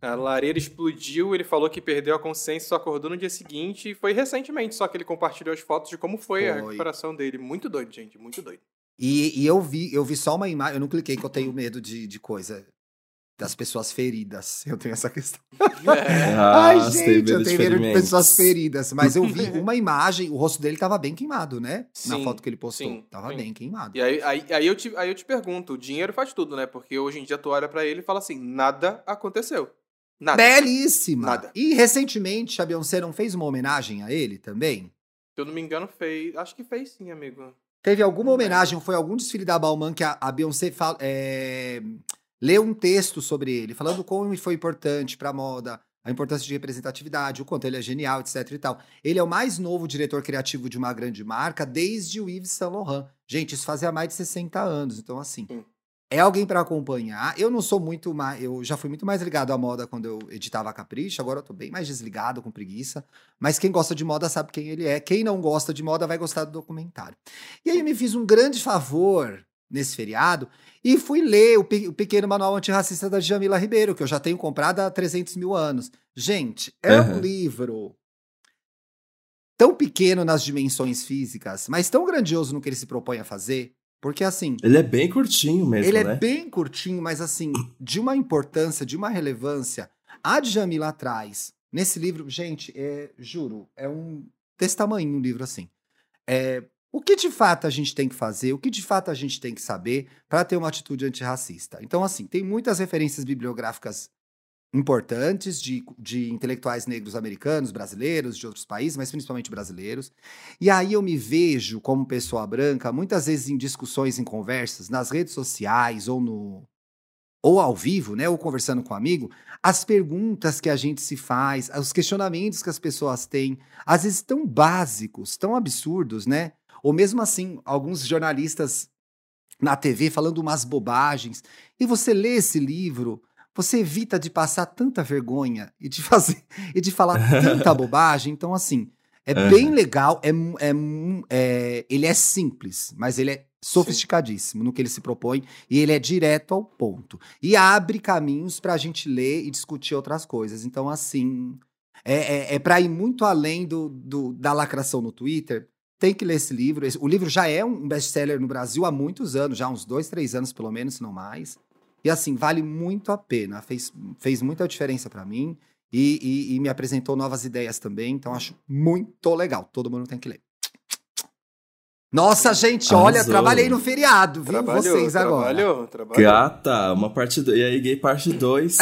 Speaker 2: A lareira explodiu, ele falou que perdeu a consciência, só acordou no dia seguinte. E foi recentemente, só que ele compartilhou as fotos de como foi, a
Speaker 1: Foi.
Speaker 2: recuperação dele. Muito doido, gente, muito doido.
Speaker 1: E, e eu vi, eu vi só uma imagem, eu não cliquei que eu tenho medo de, de coisa das pessoas feridas. Eu tenho essa questão.
Speaker 3: Ah,
Speaker 1: Ai,
Speaker 3: tem
Speaker 1: gente, eu tenho medo de pessoas feridas. Mas eu vi uma imagem, o rosto dele tava bem queimado, né? Na
Speaker 2: Sim,
Speaker 1: foto que ele postou.
Speaker 2: sim,
Speaker 1: tava
Speaker 2: sim.
Speaker 1: bem queimado.
Speaker 2: E aí, aí, aí, eu te, aí eu te pergunto, o dinheiro faz tudo, né? Porque hoje em dia tu olha pra ele e fala assim, nada aconteceu. Nada.
Speaker 1: Belíssima!
Speaker 2: Nada.
Speaker 1: E recentemente a Beyoncé não fez uma homenagem a ele também?
Speaker 2: Se eu não me engano, fez. Acho que fez sim, amigo.
Speaker 1: Teve alguma homenagem, foi algum desfile da Balmain que a, a Beyoncé fala, é, leu um texto sobre ele, falando como foi importante pra moda, a importância de representatividade, o quanto ele é genial, etc e tal. Ele é o mais novo diretor criativo de uma grande marca desde o Yves Saint Laurent. Gente, isso fazia mais de 60 anos, então assim,
Speaker 2: Sim.
Speaker 1: É alguém pra acompanhar. Eu não sou muito mais, eu já fui muito mais ligado à moda quando eu editava a Capricho, agora eu tô bem mais desligado, com preguiça. Mas quem gosta de moda sabe quem ele é. Quem não gosta de moda vai gostar do documentário. E aí eu me fiz um grande favor nesse feriado e fui ler o, Pe- o Pequeno Manual Antirracista da Jamila Ribeiro, que eu já tenho comprado há 300 mil anos. Gente, é um
Speaker 3: Aham.
Speaker 1: livro tão pequeno nas dimensões físicas, mas tão grandioso no que ele se propõe a fazer, porque assim,
Speaker 3: Ele é bem curtinho mesmo,
Speaker 1: ele
Speaker 3: né?
Speaker 1: é bem curtinho, mas assim, de uma importância, de uma relevância. A Djamila traz nesse livro, gente, é, juro, é um desse tamanho um livro assim. É, o que de fato a gente tem que fazer, o que de fato a gente tem que saber para ter uma atitude antirracista. Então, assim, tem muitas referências bibliográficas importantes de, de intelectuais negros americanos, brasileiros, de outros países, mas principalmente brasileiros. E aí eu me vejo como pessoa branca, muitas vezes em discussões, em conversas, nas redes sociais ou no ou ao vivo, né, ou conversando com um amigo, as perguntas que a gente se faz, os questionamentos que as pessoas têm, às vezes tão básicos, tão absurdos, né? Ou mesmo assim, alguns jornalistas na TV falando umas bobagens. E você lê esse livro, você evita de passar tanta vergonha e de fazer e de falar tanta bobagem. Então, assim, é uhum. bem legal. É, é, é, ele é simples, mas ele é sofisticadíssimo Sim. no que ele se propõe e ele é direto ao ponto. E abre caminhos para a gente ler e discutir outras coisas. Então, assim, é, é, é para ir muito além do, do, da lacração no Twitter. Tem que ler esse livro. O livro já é um best-seller no Brasil há muitos anos, já uns dois, três anos pelo menos, se não mais. E assim, vale muito a pena. Fez, fez muita diferença para mim e, e, e, me apresentou novas ideias também. Então, acho muito legal. Todo mundo tem que ler. Nossa, gente, Arrasou. olha, trabalhei no feriado, viu? Trabalhou, Vocês agora.
Speaker 3: Trabalhou, trabalhou. Gata, uma parte 2. E aí, gay parte 2.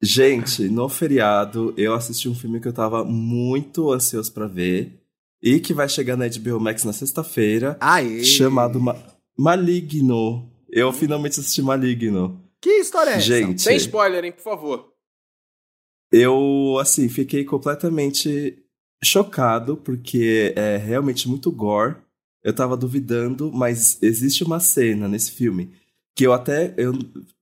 Speaker 3: gente, no feriado, eu assisti um filme que eu tava muito ansioso para ver. E que vai chegar na HBO Max na sexta-feira. Chamado Ma Maligno. Eu finalmente assisti Maligno.
Speaker 1: Que história é essa?
Speaker 3: Gente.
Speaker 2: Sem spoiler, hein, por favor.
Speaker 3: Eu, assim, fiquei completamente chocado, porque é realmente muito gore. Eu tava duvidando, mas existe uma cena nesse filme que eu até eu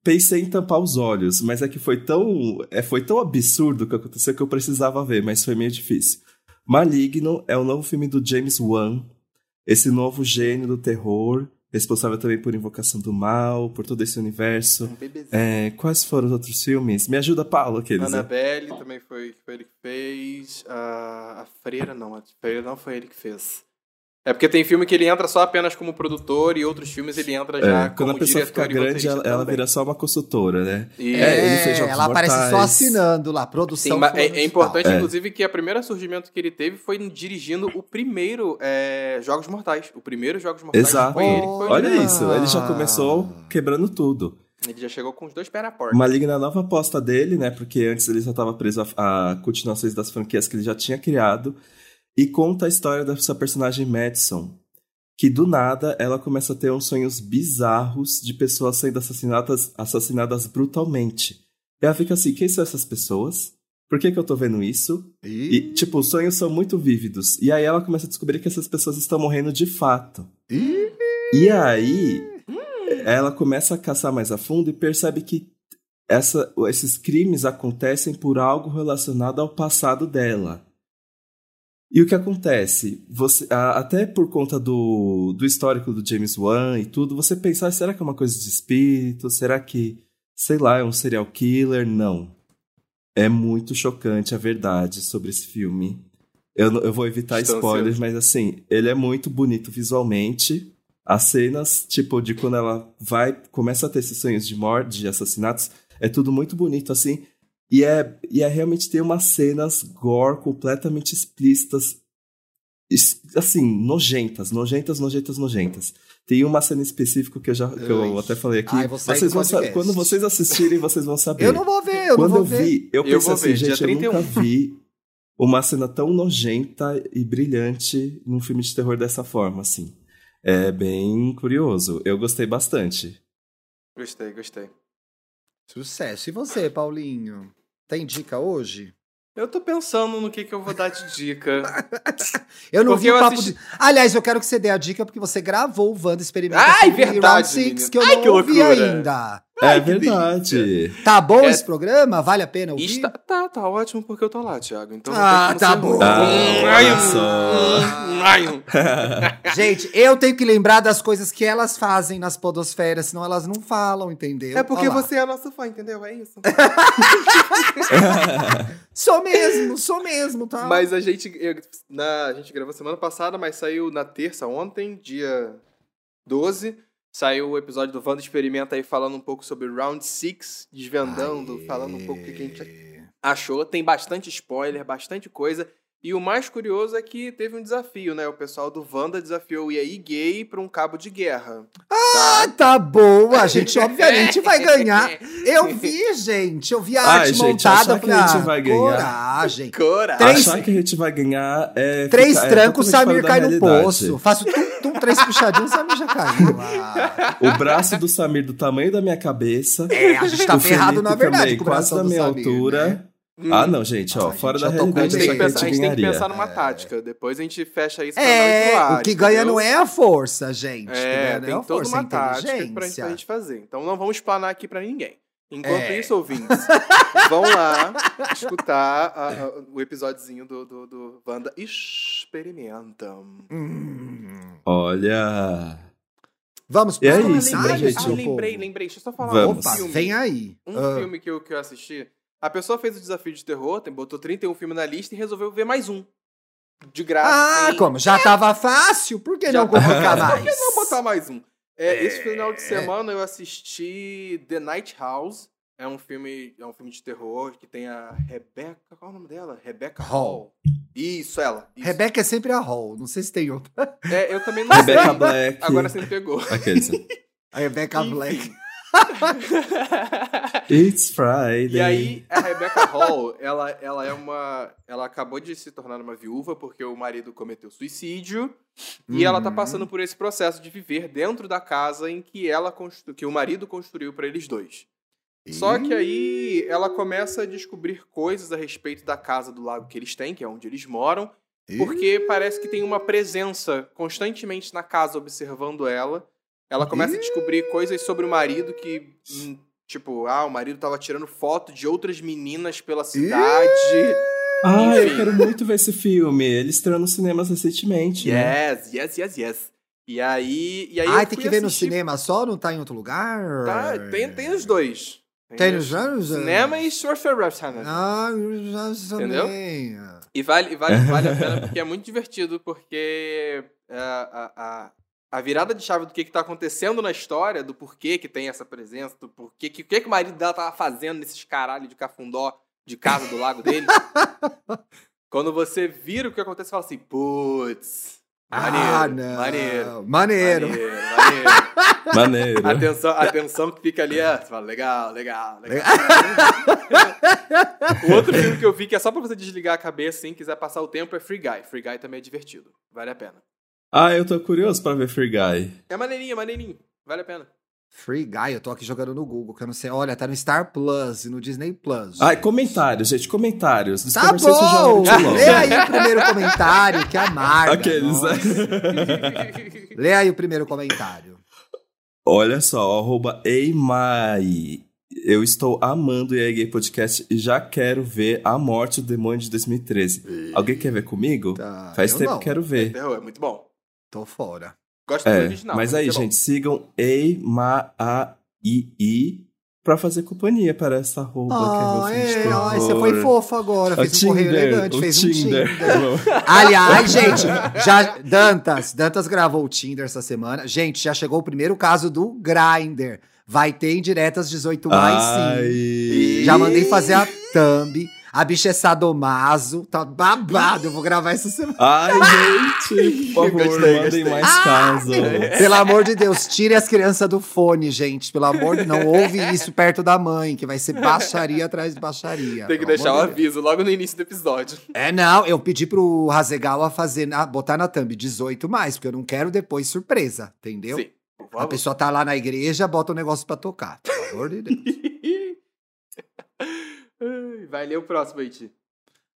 Speaker 3: pensei em tampar os olhos, mas é que foi tão, é, foi tão absurdo o que aconteceu que eu precisava ver, mas foi meio difícil. Maligno é o novo filme do James Wan, esse novo gênio do terror responsável também por Invocação do Mal, por todo esse universo. Um é, quais foram os outros filmes? Me ajuda, Paulo, aqueles.
Speaker 2: Né? Annabelle né? também foi, foi ele que fez. A, a Freira não, a Freira não foi ele que fez. É porque tem filme que ele entra só apenas como produtor e outros filmes ele entra já é,
Speaker 3: quando
Speaker 2: como
Speaker 3: a pessoa fica grande, ela, ela, vira só uma consultora, né?
Speaker 1: E... É, ele fez jogos ela mortais. aparece só assinando lá, produção. Sim,
Speaker 2: é, é, importante, é. inclusive, que o primeiro surgimento que ele teve foi dirigindo o primeiro é, Jogos Mortais. O primeiro Jogos Mortais
Speaker 3: Exato.
Speaker 2: foi ele. Foi
Speaker 3: Olha isso, ele já começou quebrando tudo.
Speaker 2: Ele já chegou com os dois pés na porta.
Speaker 3: Maligna nova aposta dele, né? Porque antes ele só estava preso a, a continuações das franquias que ele já tinha criado. E conta a história dessa personagem Madison, que do nada ela começa a ter uns sonhos bizarros de pessoas sendo assassinadas, assassinadas brutalmente. E ela fica assim: quem são essas pessoas? Por que, que eu tô vendo isso? E... e, tipo, os sonhos são muito vívidos. E aí ela começa a descobrir que essas pessoas estão morrendo de fato. E aí ela começa a caçar mais a fundo e percebe que essa, esses crimes acontecem por algo relacionado ao passado dela. E o que acontece? Você, até por conta do, do histórico do James Wan e tudo, você pensar, será que é uma coisa de espírito? Será que, sei lá, é um serial killer? Não. É muito chocante a verdade sobre esse filme. Eu, eu vou evitar Estou spoilers, mas assim, ele é muito bonito visualmente. As cenas, tipo, de quando ela vai, começa a ter esses sonhos de morte, de assassinatos, é tudo muito bonito, assim. E é, e é realmente ter umas cenas gore completamente explícitas, assim, nojentas, nojentas, nojentas, nojentas. Tem uma cena específica que eu já que eu até falei aqui. Ai, vocês vão saber, quando vocês assistirem, vocês vão saber.
Speaker 1: Eu não vou ver, eu
Speaker 3: quando
Speaker 1: não vou
Speaker 3: ver. vi, eu pensei eu assim, ver, gente, eu nunca vi uma cena tão nojenta e brilhante num filme de terror dessa forma, assim. É bem curioso. Eu gostei bastante.
Speaker 2: Gostei, gostei.
Speaker 1: Sucesso. E você, Paulinho? Tem dica hoje?
Speaker 2: Eu tô pensando no que, que eu vou dar de dica.
Speaker 1: eu não porque vi o papo assisti... de... Aliás, eu quero que você dê a dica porque você gravou o Wanda Experimenta
Speaker 2: Ai, verdade,
Speaker 1: Six, que eu Ai, não que ouvi loucura. ainda.
Speaker 3: Ai, é verdade.
Speaker 1: Tá bom é... esse programa? Vale a pena ouvir?
Speaker 2: Está... Tá, tá ótimo porque eu tô lá, Thiago. Então
Speaker 1: ah, tá bom.
Speaker 3: Ah,
Speaker 1: Gente, eu tenho que lembrar das coisas que elas fazem nas podosferas, senão elas não falam, entendeu?
Speaker 2: É porque você é nosso fã, entendeu? É isso.
Speaker 1: sou mesmo, sou mesmo, tá?
Speaker 2: Mas a gente, eu, na, a gente gravou semana passada, mas saiu na terça ontem, dia 12. Saiu o episódio do Wanda Experimenta aí falando um pouco sobre Round 6, desvendando, Aê. falando um pouco o que a gente achou. Tem bastante spoiler, bastante coisa. E o mais curioso é que teve um desafio, né? O pessoal do Wanda desafiou o EI gay pra um cabo de guerra.
Speaker 1: Ah, tá bom. A gente obviamente vai ganhar. Eu vi, gente. Eu vi a
Speaker 3: Ai,
Speaker 1: arte
Speaker 3: gente,
Speaker 1: montada.
Speaker 3: achar que a gente
Speaker 1: ah,
Speaker 3: vai ganhar.
Speaker 1: Coragem.
Speaker 2: Coragem.
Speaker 1: Três-
Speaker 3: Achar que a gente vai ganhar é.
Speaker 1: Três
Speaker 3: ficar- é
Speaker 1: trancos, o
Speaker 3: totalmente
Speaker 1: Samir cai no poço. Faço tum, tum, três puxadinhos, o Samir já caiu. Ah.
Speaker 3: O braço do Samir do tamanho da minha cabeça.
Speaker 1: É, a gente tá
Speaker 3: o
Speaker 1: ferrado
Speaker 3: Felipe
Speaker 1: na verdade
Speaker 3: também,
Speaker 1: com o
Speaker 3: quase da
Speaker 1: do
Speaker 3: minha
Speaker 1: Samir,
Speaker 3: altura.
Speaker 1: né?
Speaker 3: Ah, não, gente, ó,
Speaker 1: Ah,
Speaker 3: fora
Speaker 1: gente,
Speaker 3: da
Speaker 1: com
Speaker 2: A
Speaker 3: realidade
Speaker 2: gente, pensar, a gente tem que pensar numa tática. Depois a gente fecha isso pra
Speaker 1: É,
Speaker 2: ar,
Speaker 1: o que ganha
Speaker 2: entendeu?
Speaker 1: não é a força, gente.
Speaker 2: É,
Speaker 1: ganha não
Speaker 2: tem
Speaker 1: a
Speaker 2: toda
Speaker 1: força, é
Speaker 2: uma
Speaker 1: a
Speaker 2: tática pra gente, pra gente fazer. Então não vamos explanar aqui pra ninguém. Enquanto
Speaker 1: É.
Speaker 2: isso, ouvintes, vão lá escutar a- a- o episódiozinho do, do, do Wanda Experimentam.
Speaker 1: Hum.
Speaker 3: Olha.
Speaker 1: Vamos
Speaker 3: E é
Speaker 1: pros
Speaker 3: isso, né,
Speaker 1: comentários,
Speaker 3: gente?
Speaker 2: Ah, lembrei, lembrei. Deixa eu só falar
Speaker 3: Vamos.
Speaker 2: um
Speaker 1: Opa,
Speaker 2: filme.
Speaker 1: vem aí.
Speaker 2: Um
Speaker 1: Ah.
Speaker 2: filme que eu, que eu assisti. A pessoa fez o desafio de terror, tem- botou 31 filmes na lista e resolveu ver mais um. De graça.
Speaker 1: Ah,
Speaker 2: assim.
Speaker 1: como? Já tava fácil? Por que
Speaker 2: Já
Speaker 1: não
Speaker 2: tava-
Speaker 1: colocar
Speaker 2: Por
Speaker 1: mais?
Speaker 2: que não botar mais um? É, Esse
Speaker 1: É.
Speaker 2: final de semana eu assisti The Night House. É um filme, é um filme de terror que tem a Rebecca. Qual é o nome dela? Rebecca
Speaker 1: Hall.
Speaker 2: Hall. Isso, ela. Isso.
Speaker 1: Rebeca é sempre a Hall, não sei se tem outra.
Speaker 2: É, eu também não
Speaker 3: Rebecca
Speaker 2: sei.
Speaker 3: Black.
Speaker 2: Agora você me pegou.
Speaker 3: Aqueles.
Speaker 1: A Rebeca
Speaker 2: Enfim.
Speaker 1: Black.
Speaker 3: It's Friday.
Speaker 2: E aí, a Rebecca Hall, ela, ela é uma. Ela acabou de se tornar uma viúva porque o marido cometeu suicídio. E ela tá
Speaker 1: Uhum.
Speaker 2: passando por esse processo de viver dentro da casa em que ela constru... que o marido construiu pra eles dois. Só que aí ela começa a descobrir coisas a respeito da casa do lago que eles têm, que é onde eles moram, porque parece que tem uma presença constantemente na casa observando ela. Ela começa a descobrir coisas sobre o marido que, hum, tipo, ah, o marido tava tirando foto de outras meninas pela cidade.
Speaker 3: Ah, eu quero muito ver esse filme. Ele estreou nos cinemas recentemente. né?
Speaker 2: Yes, yes, yes, yes. E aí, e aí eu
Speaker 1: tem que ver no cinema só? Não tá em outro lugar?
Speaker 2: Tá, tem, tem os dois.
Speaker 1: Tem
Speaker 2: os
Speaker 1: anos?
Speaker 2: Cinema e Surfer Restaurant.
Speaker 1: Ah, eu já
Speaker 2: Entendeu?
Speaker 1: também.
Speaker 2: E vale, vale, vale a pena porque é muito divertido, porque é, a, a, a virada de chave do que, que tá acontecendo na história, do porquê que tem essa presença, do porquê que o que, que o marido dela tava fazendo nesses caralho de cafundó de casa do lago dele. Quando você vira o que acontece, você fala assim, putz, maneiro,
Speaker 1: ah, não.
Speaker 2: maneiro,
Speaker 1: Maneiro.
Speaker 2: maneiro, maneiro.
Speaker 3: Maneiro.
Speaker 2: Atenção, atenção que fica ali, é, você fala, legal, legal, legal. o outro filme que eu vi que é só pra você desligar a cabeça, assim, quiser passar o tempo, é Free Guy. Free Guy também é divertido. Vale a pena.
Speaker 3: Ah, eu tô curioso pra ver Free Guy.
Speaker 2: É maneirinho, é maneirinho. Vale a pena.
Speaker 1: Free Guy, eu tô aqui jogando no Google, que eu não sei. Olha, tá no Star Plus e no Disney Plus.
Speaker 3: Ai, comentários, gente, comentários.
Speaker 1: Tá bom! Lê aí o primeiro comentário, que amarga.
Speaker 3: Aqueles, né?
Speaker 1: Lê aí o primeiro comentário.
Speaker 3: Olha só, arroba Eimai. Eu estou amando o EA Gay Podcast e já quero ver A Morte do Demônio de 2013. Alguém quer ver comigo?
Speaker 1: Tá,
Speaker 3: Faz
Speaker 1: eu
Speaker 3: tempo
Speaker 1: não.
Speaker 3: que quero ver.
Speaker 2: Terror, é muito bom.
Speaker 1: Tô fora.
Speaker 2: Gosto do
Speaker 3: É,
Speaker 2: original.
Speaker 3: mas aí,
Speaker 2: é bom.
Speaker 3: gente, sigam Eimai para fazer companhia para essa arroba que é meu
Speaker 1: Ah, é, ai, você foi fofo agora.
Speaker 3: O
Speaker 1: Fez um correio
Speaker 3: Tinder,
Speaker 1: elegante,
Speaker 3: o
Speaker 1: fez
Speaker 3: Tinder.
Speaker 1: um Tinder. Aliás, gente, já Dantas, Dantas gravou o Tinder essa semana. Gente, já chegou o primeiro caso do Grindr. Vai ter indiretas 18 mais
Speaker 3: Ai.
Speaker 1: sim. Já mandei fazer a thumb. A bicha é sadomaso, tá babado. Eu vou gravar essa semana.
Speaker 3: Ai, gente, por favor,
Speaker 2: Gostei,
Speaker 3: mandem mais
Speaker 1: Ah,
Speaker 3: casos.
Speaker 1: Pelo amor de Deus, tire as crianças do fone, gente. Pelo amor de não ouve isso perto da mãe, que vai ser baixaria atrás de baixaria.
Speaker 2: Tem que deixar o
Speaker 1: Deus.
Speaker 2: aviso logo no início do episódio.
Speaker 1: É, não, eu pedi pro Hasegawa fazer, na- botar na thumb 18 mais, porque eu não quero depois surpresa, entendeu?
Speaker 2: Sim.
Speaker 1: A pessoa tá lá na igreja, bota o negócio pra tocar. Pelo amor de Deus.
Speaker 2: Ai, Vai ler o próximo aí, Ti.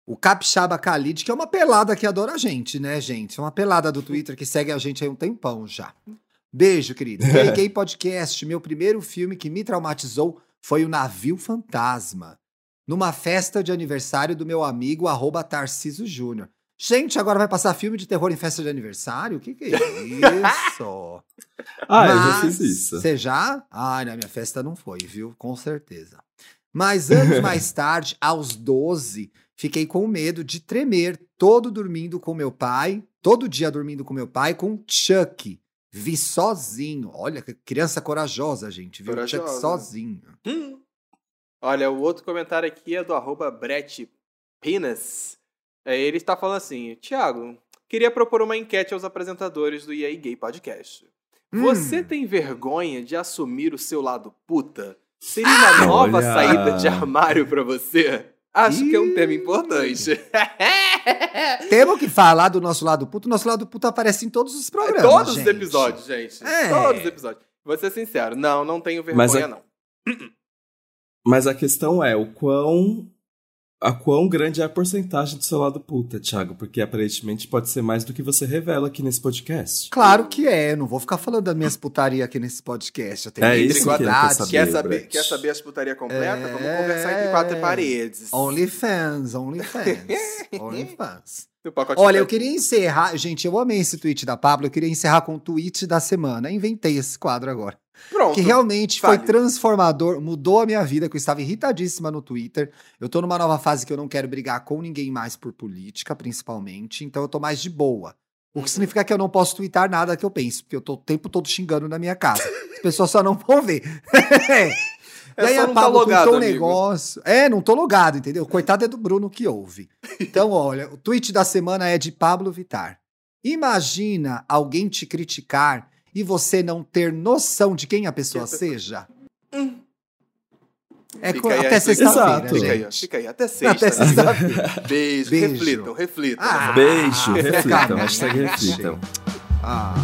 Speaker 1: O Capixaba Khalid, que é uma pelada que adora a gente, né, gente? É uma pelada do Twitter que segue a gente aí um tempão já. Beijo, querido. Gay Gay Podcast, meu primeiro filme que me traumatizou foi o Navio Fantasma. Numa festa de aniversário do meu amigo, arroba Tarciso Júnior. Gente, agora vai passar filme de terror em festa de aniversário? O que, que é isso?
Speaker 3: Ah, eu já
Speaker 1: Mas-
Speaker 3: fiz isso.
Speaker 1: Você já? Ai, na minha festa não foi, viu? Com certeza. Mas anos mais tarde, aos 12, fiquei com medo de tremer, todo dormindo com meu pai, todo dia dormindo com meu pai, com Chuck. Vi sozinho. Olha, que criança corajosa, gente. Viu Chuck
Speaker 2: Corajosa.
Speaker 1: sozinho.
Speaker 2: Hum. Olha, o outro comentário aqui é do arroba Brett. É, ele está falando assim, Thiago, queria propor uma enquete aos apresentadores do EA Gay Podcast.
Speaker 1: Hum.
Speaker 2: Você tem vergonha de assumir o seu lado puta? Seria uma nova
Speaker 3: Olha.
Speaker 2: saída de armário pra você? Acho que é um
Speaker 1: Ih.
Speaker 2: tema importante.
Speaker 1: Temos que falar do nosso lado puto. O nosso lado puto aparece em todos os programas.
Speaker 2: Todos os
Speaker 1: gente.
Speaker 2: episódios, gente.
Speaker 1: É.
Speaker 2: Todos os episódios. Vou ser sincero, não, não tenho vergonha,
Speaker 3: Mas é-
Speaker 2: não.
Speaker 3: Mas a questão é o quão. A quão grande é a porcentagem do seu lado puta, Thiago? Porque aparentemente pode ser mais do que você revela aqui nesse podcast.
Speaker 1: Claro que é. Eu não vou ficar falando das minhas putaria aqui nesse podcast. Eu tenho
Speaker 3: É isso que quer saber.
Speaker 2: Quer saber,
Speaker 3: Brett.
Speaker 2: quer saber as putaria completa?
Speaker 1: É.
Speaker 2: Vamos conversar entre quatro paredes.
Speaker 1: OnlyFans, OnlyFans, OnlyFans. Olha, eu queria encerrar. Gente, eu amei esse tweet da Pablo. Eu queria encerrar com o tweet da semana. Inventei esse quadro agora.
Speaker 2: Pronto.
Speaker 1: Que realmente foi transformador, mudou a minha vida, que eu estava irritadíssima no Twitter. Eu tô numa nova fase que eu não quero brigar com ninguém mais por política, principalmente. Então eu tô mais de boa. O que significa que eu não posso twittar nada que eu penso, porque eu tô o tempo todo xingando na minha casa. As pessoas só não vão ver.
Speaker 2: É
Speaker 1: e aí
Speaker 2: só
Speaker 1: a
Speaker 2: não tá logado,
Speaker 1: um negócio. É, não tô logado, entendeu? Coitado é do Bruno que ouve. Então, olha, o tweet da semana é de Pablo Vitar. Imagina alguém te criticar e você não ter noção de quem a pessoa seja. É
Speaker 2: Fica aí
Speaker 1: até sexta-feira.
Speaker 2: Fica aí, fica aí. Até sexta.
Speaker 1: Até sexta-feira.
Speaker 2: Beijo.
Speaker 1: Beijo.
Speaker 2: Reflitam, reflitam.
Speaker 1: Ah,
Speaker 3: Beijo, reflitam. Hashtag reflitam.
Speaker 1: Ah.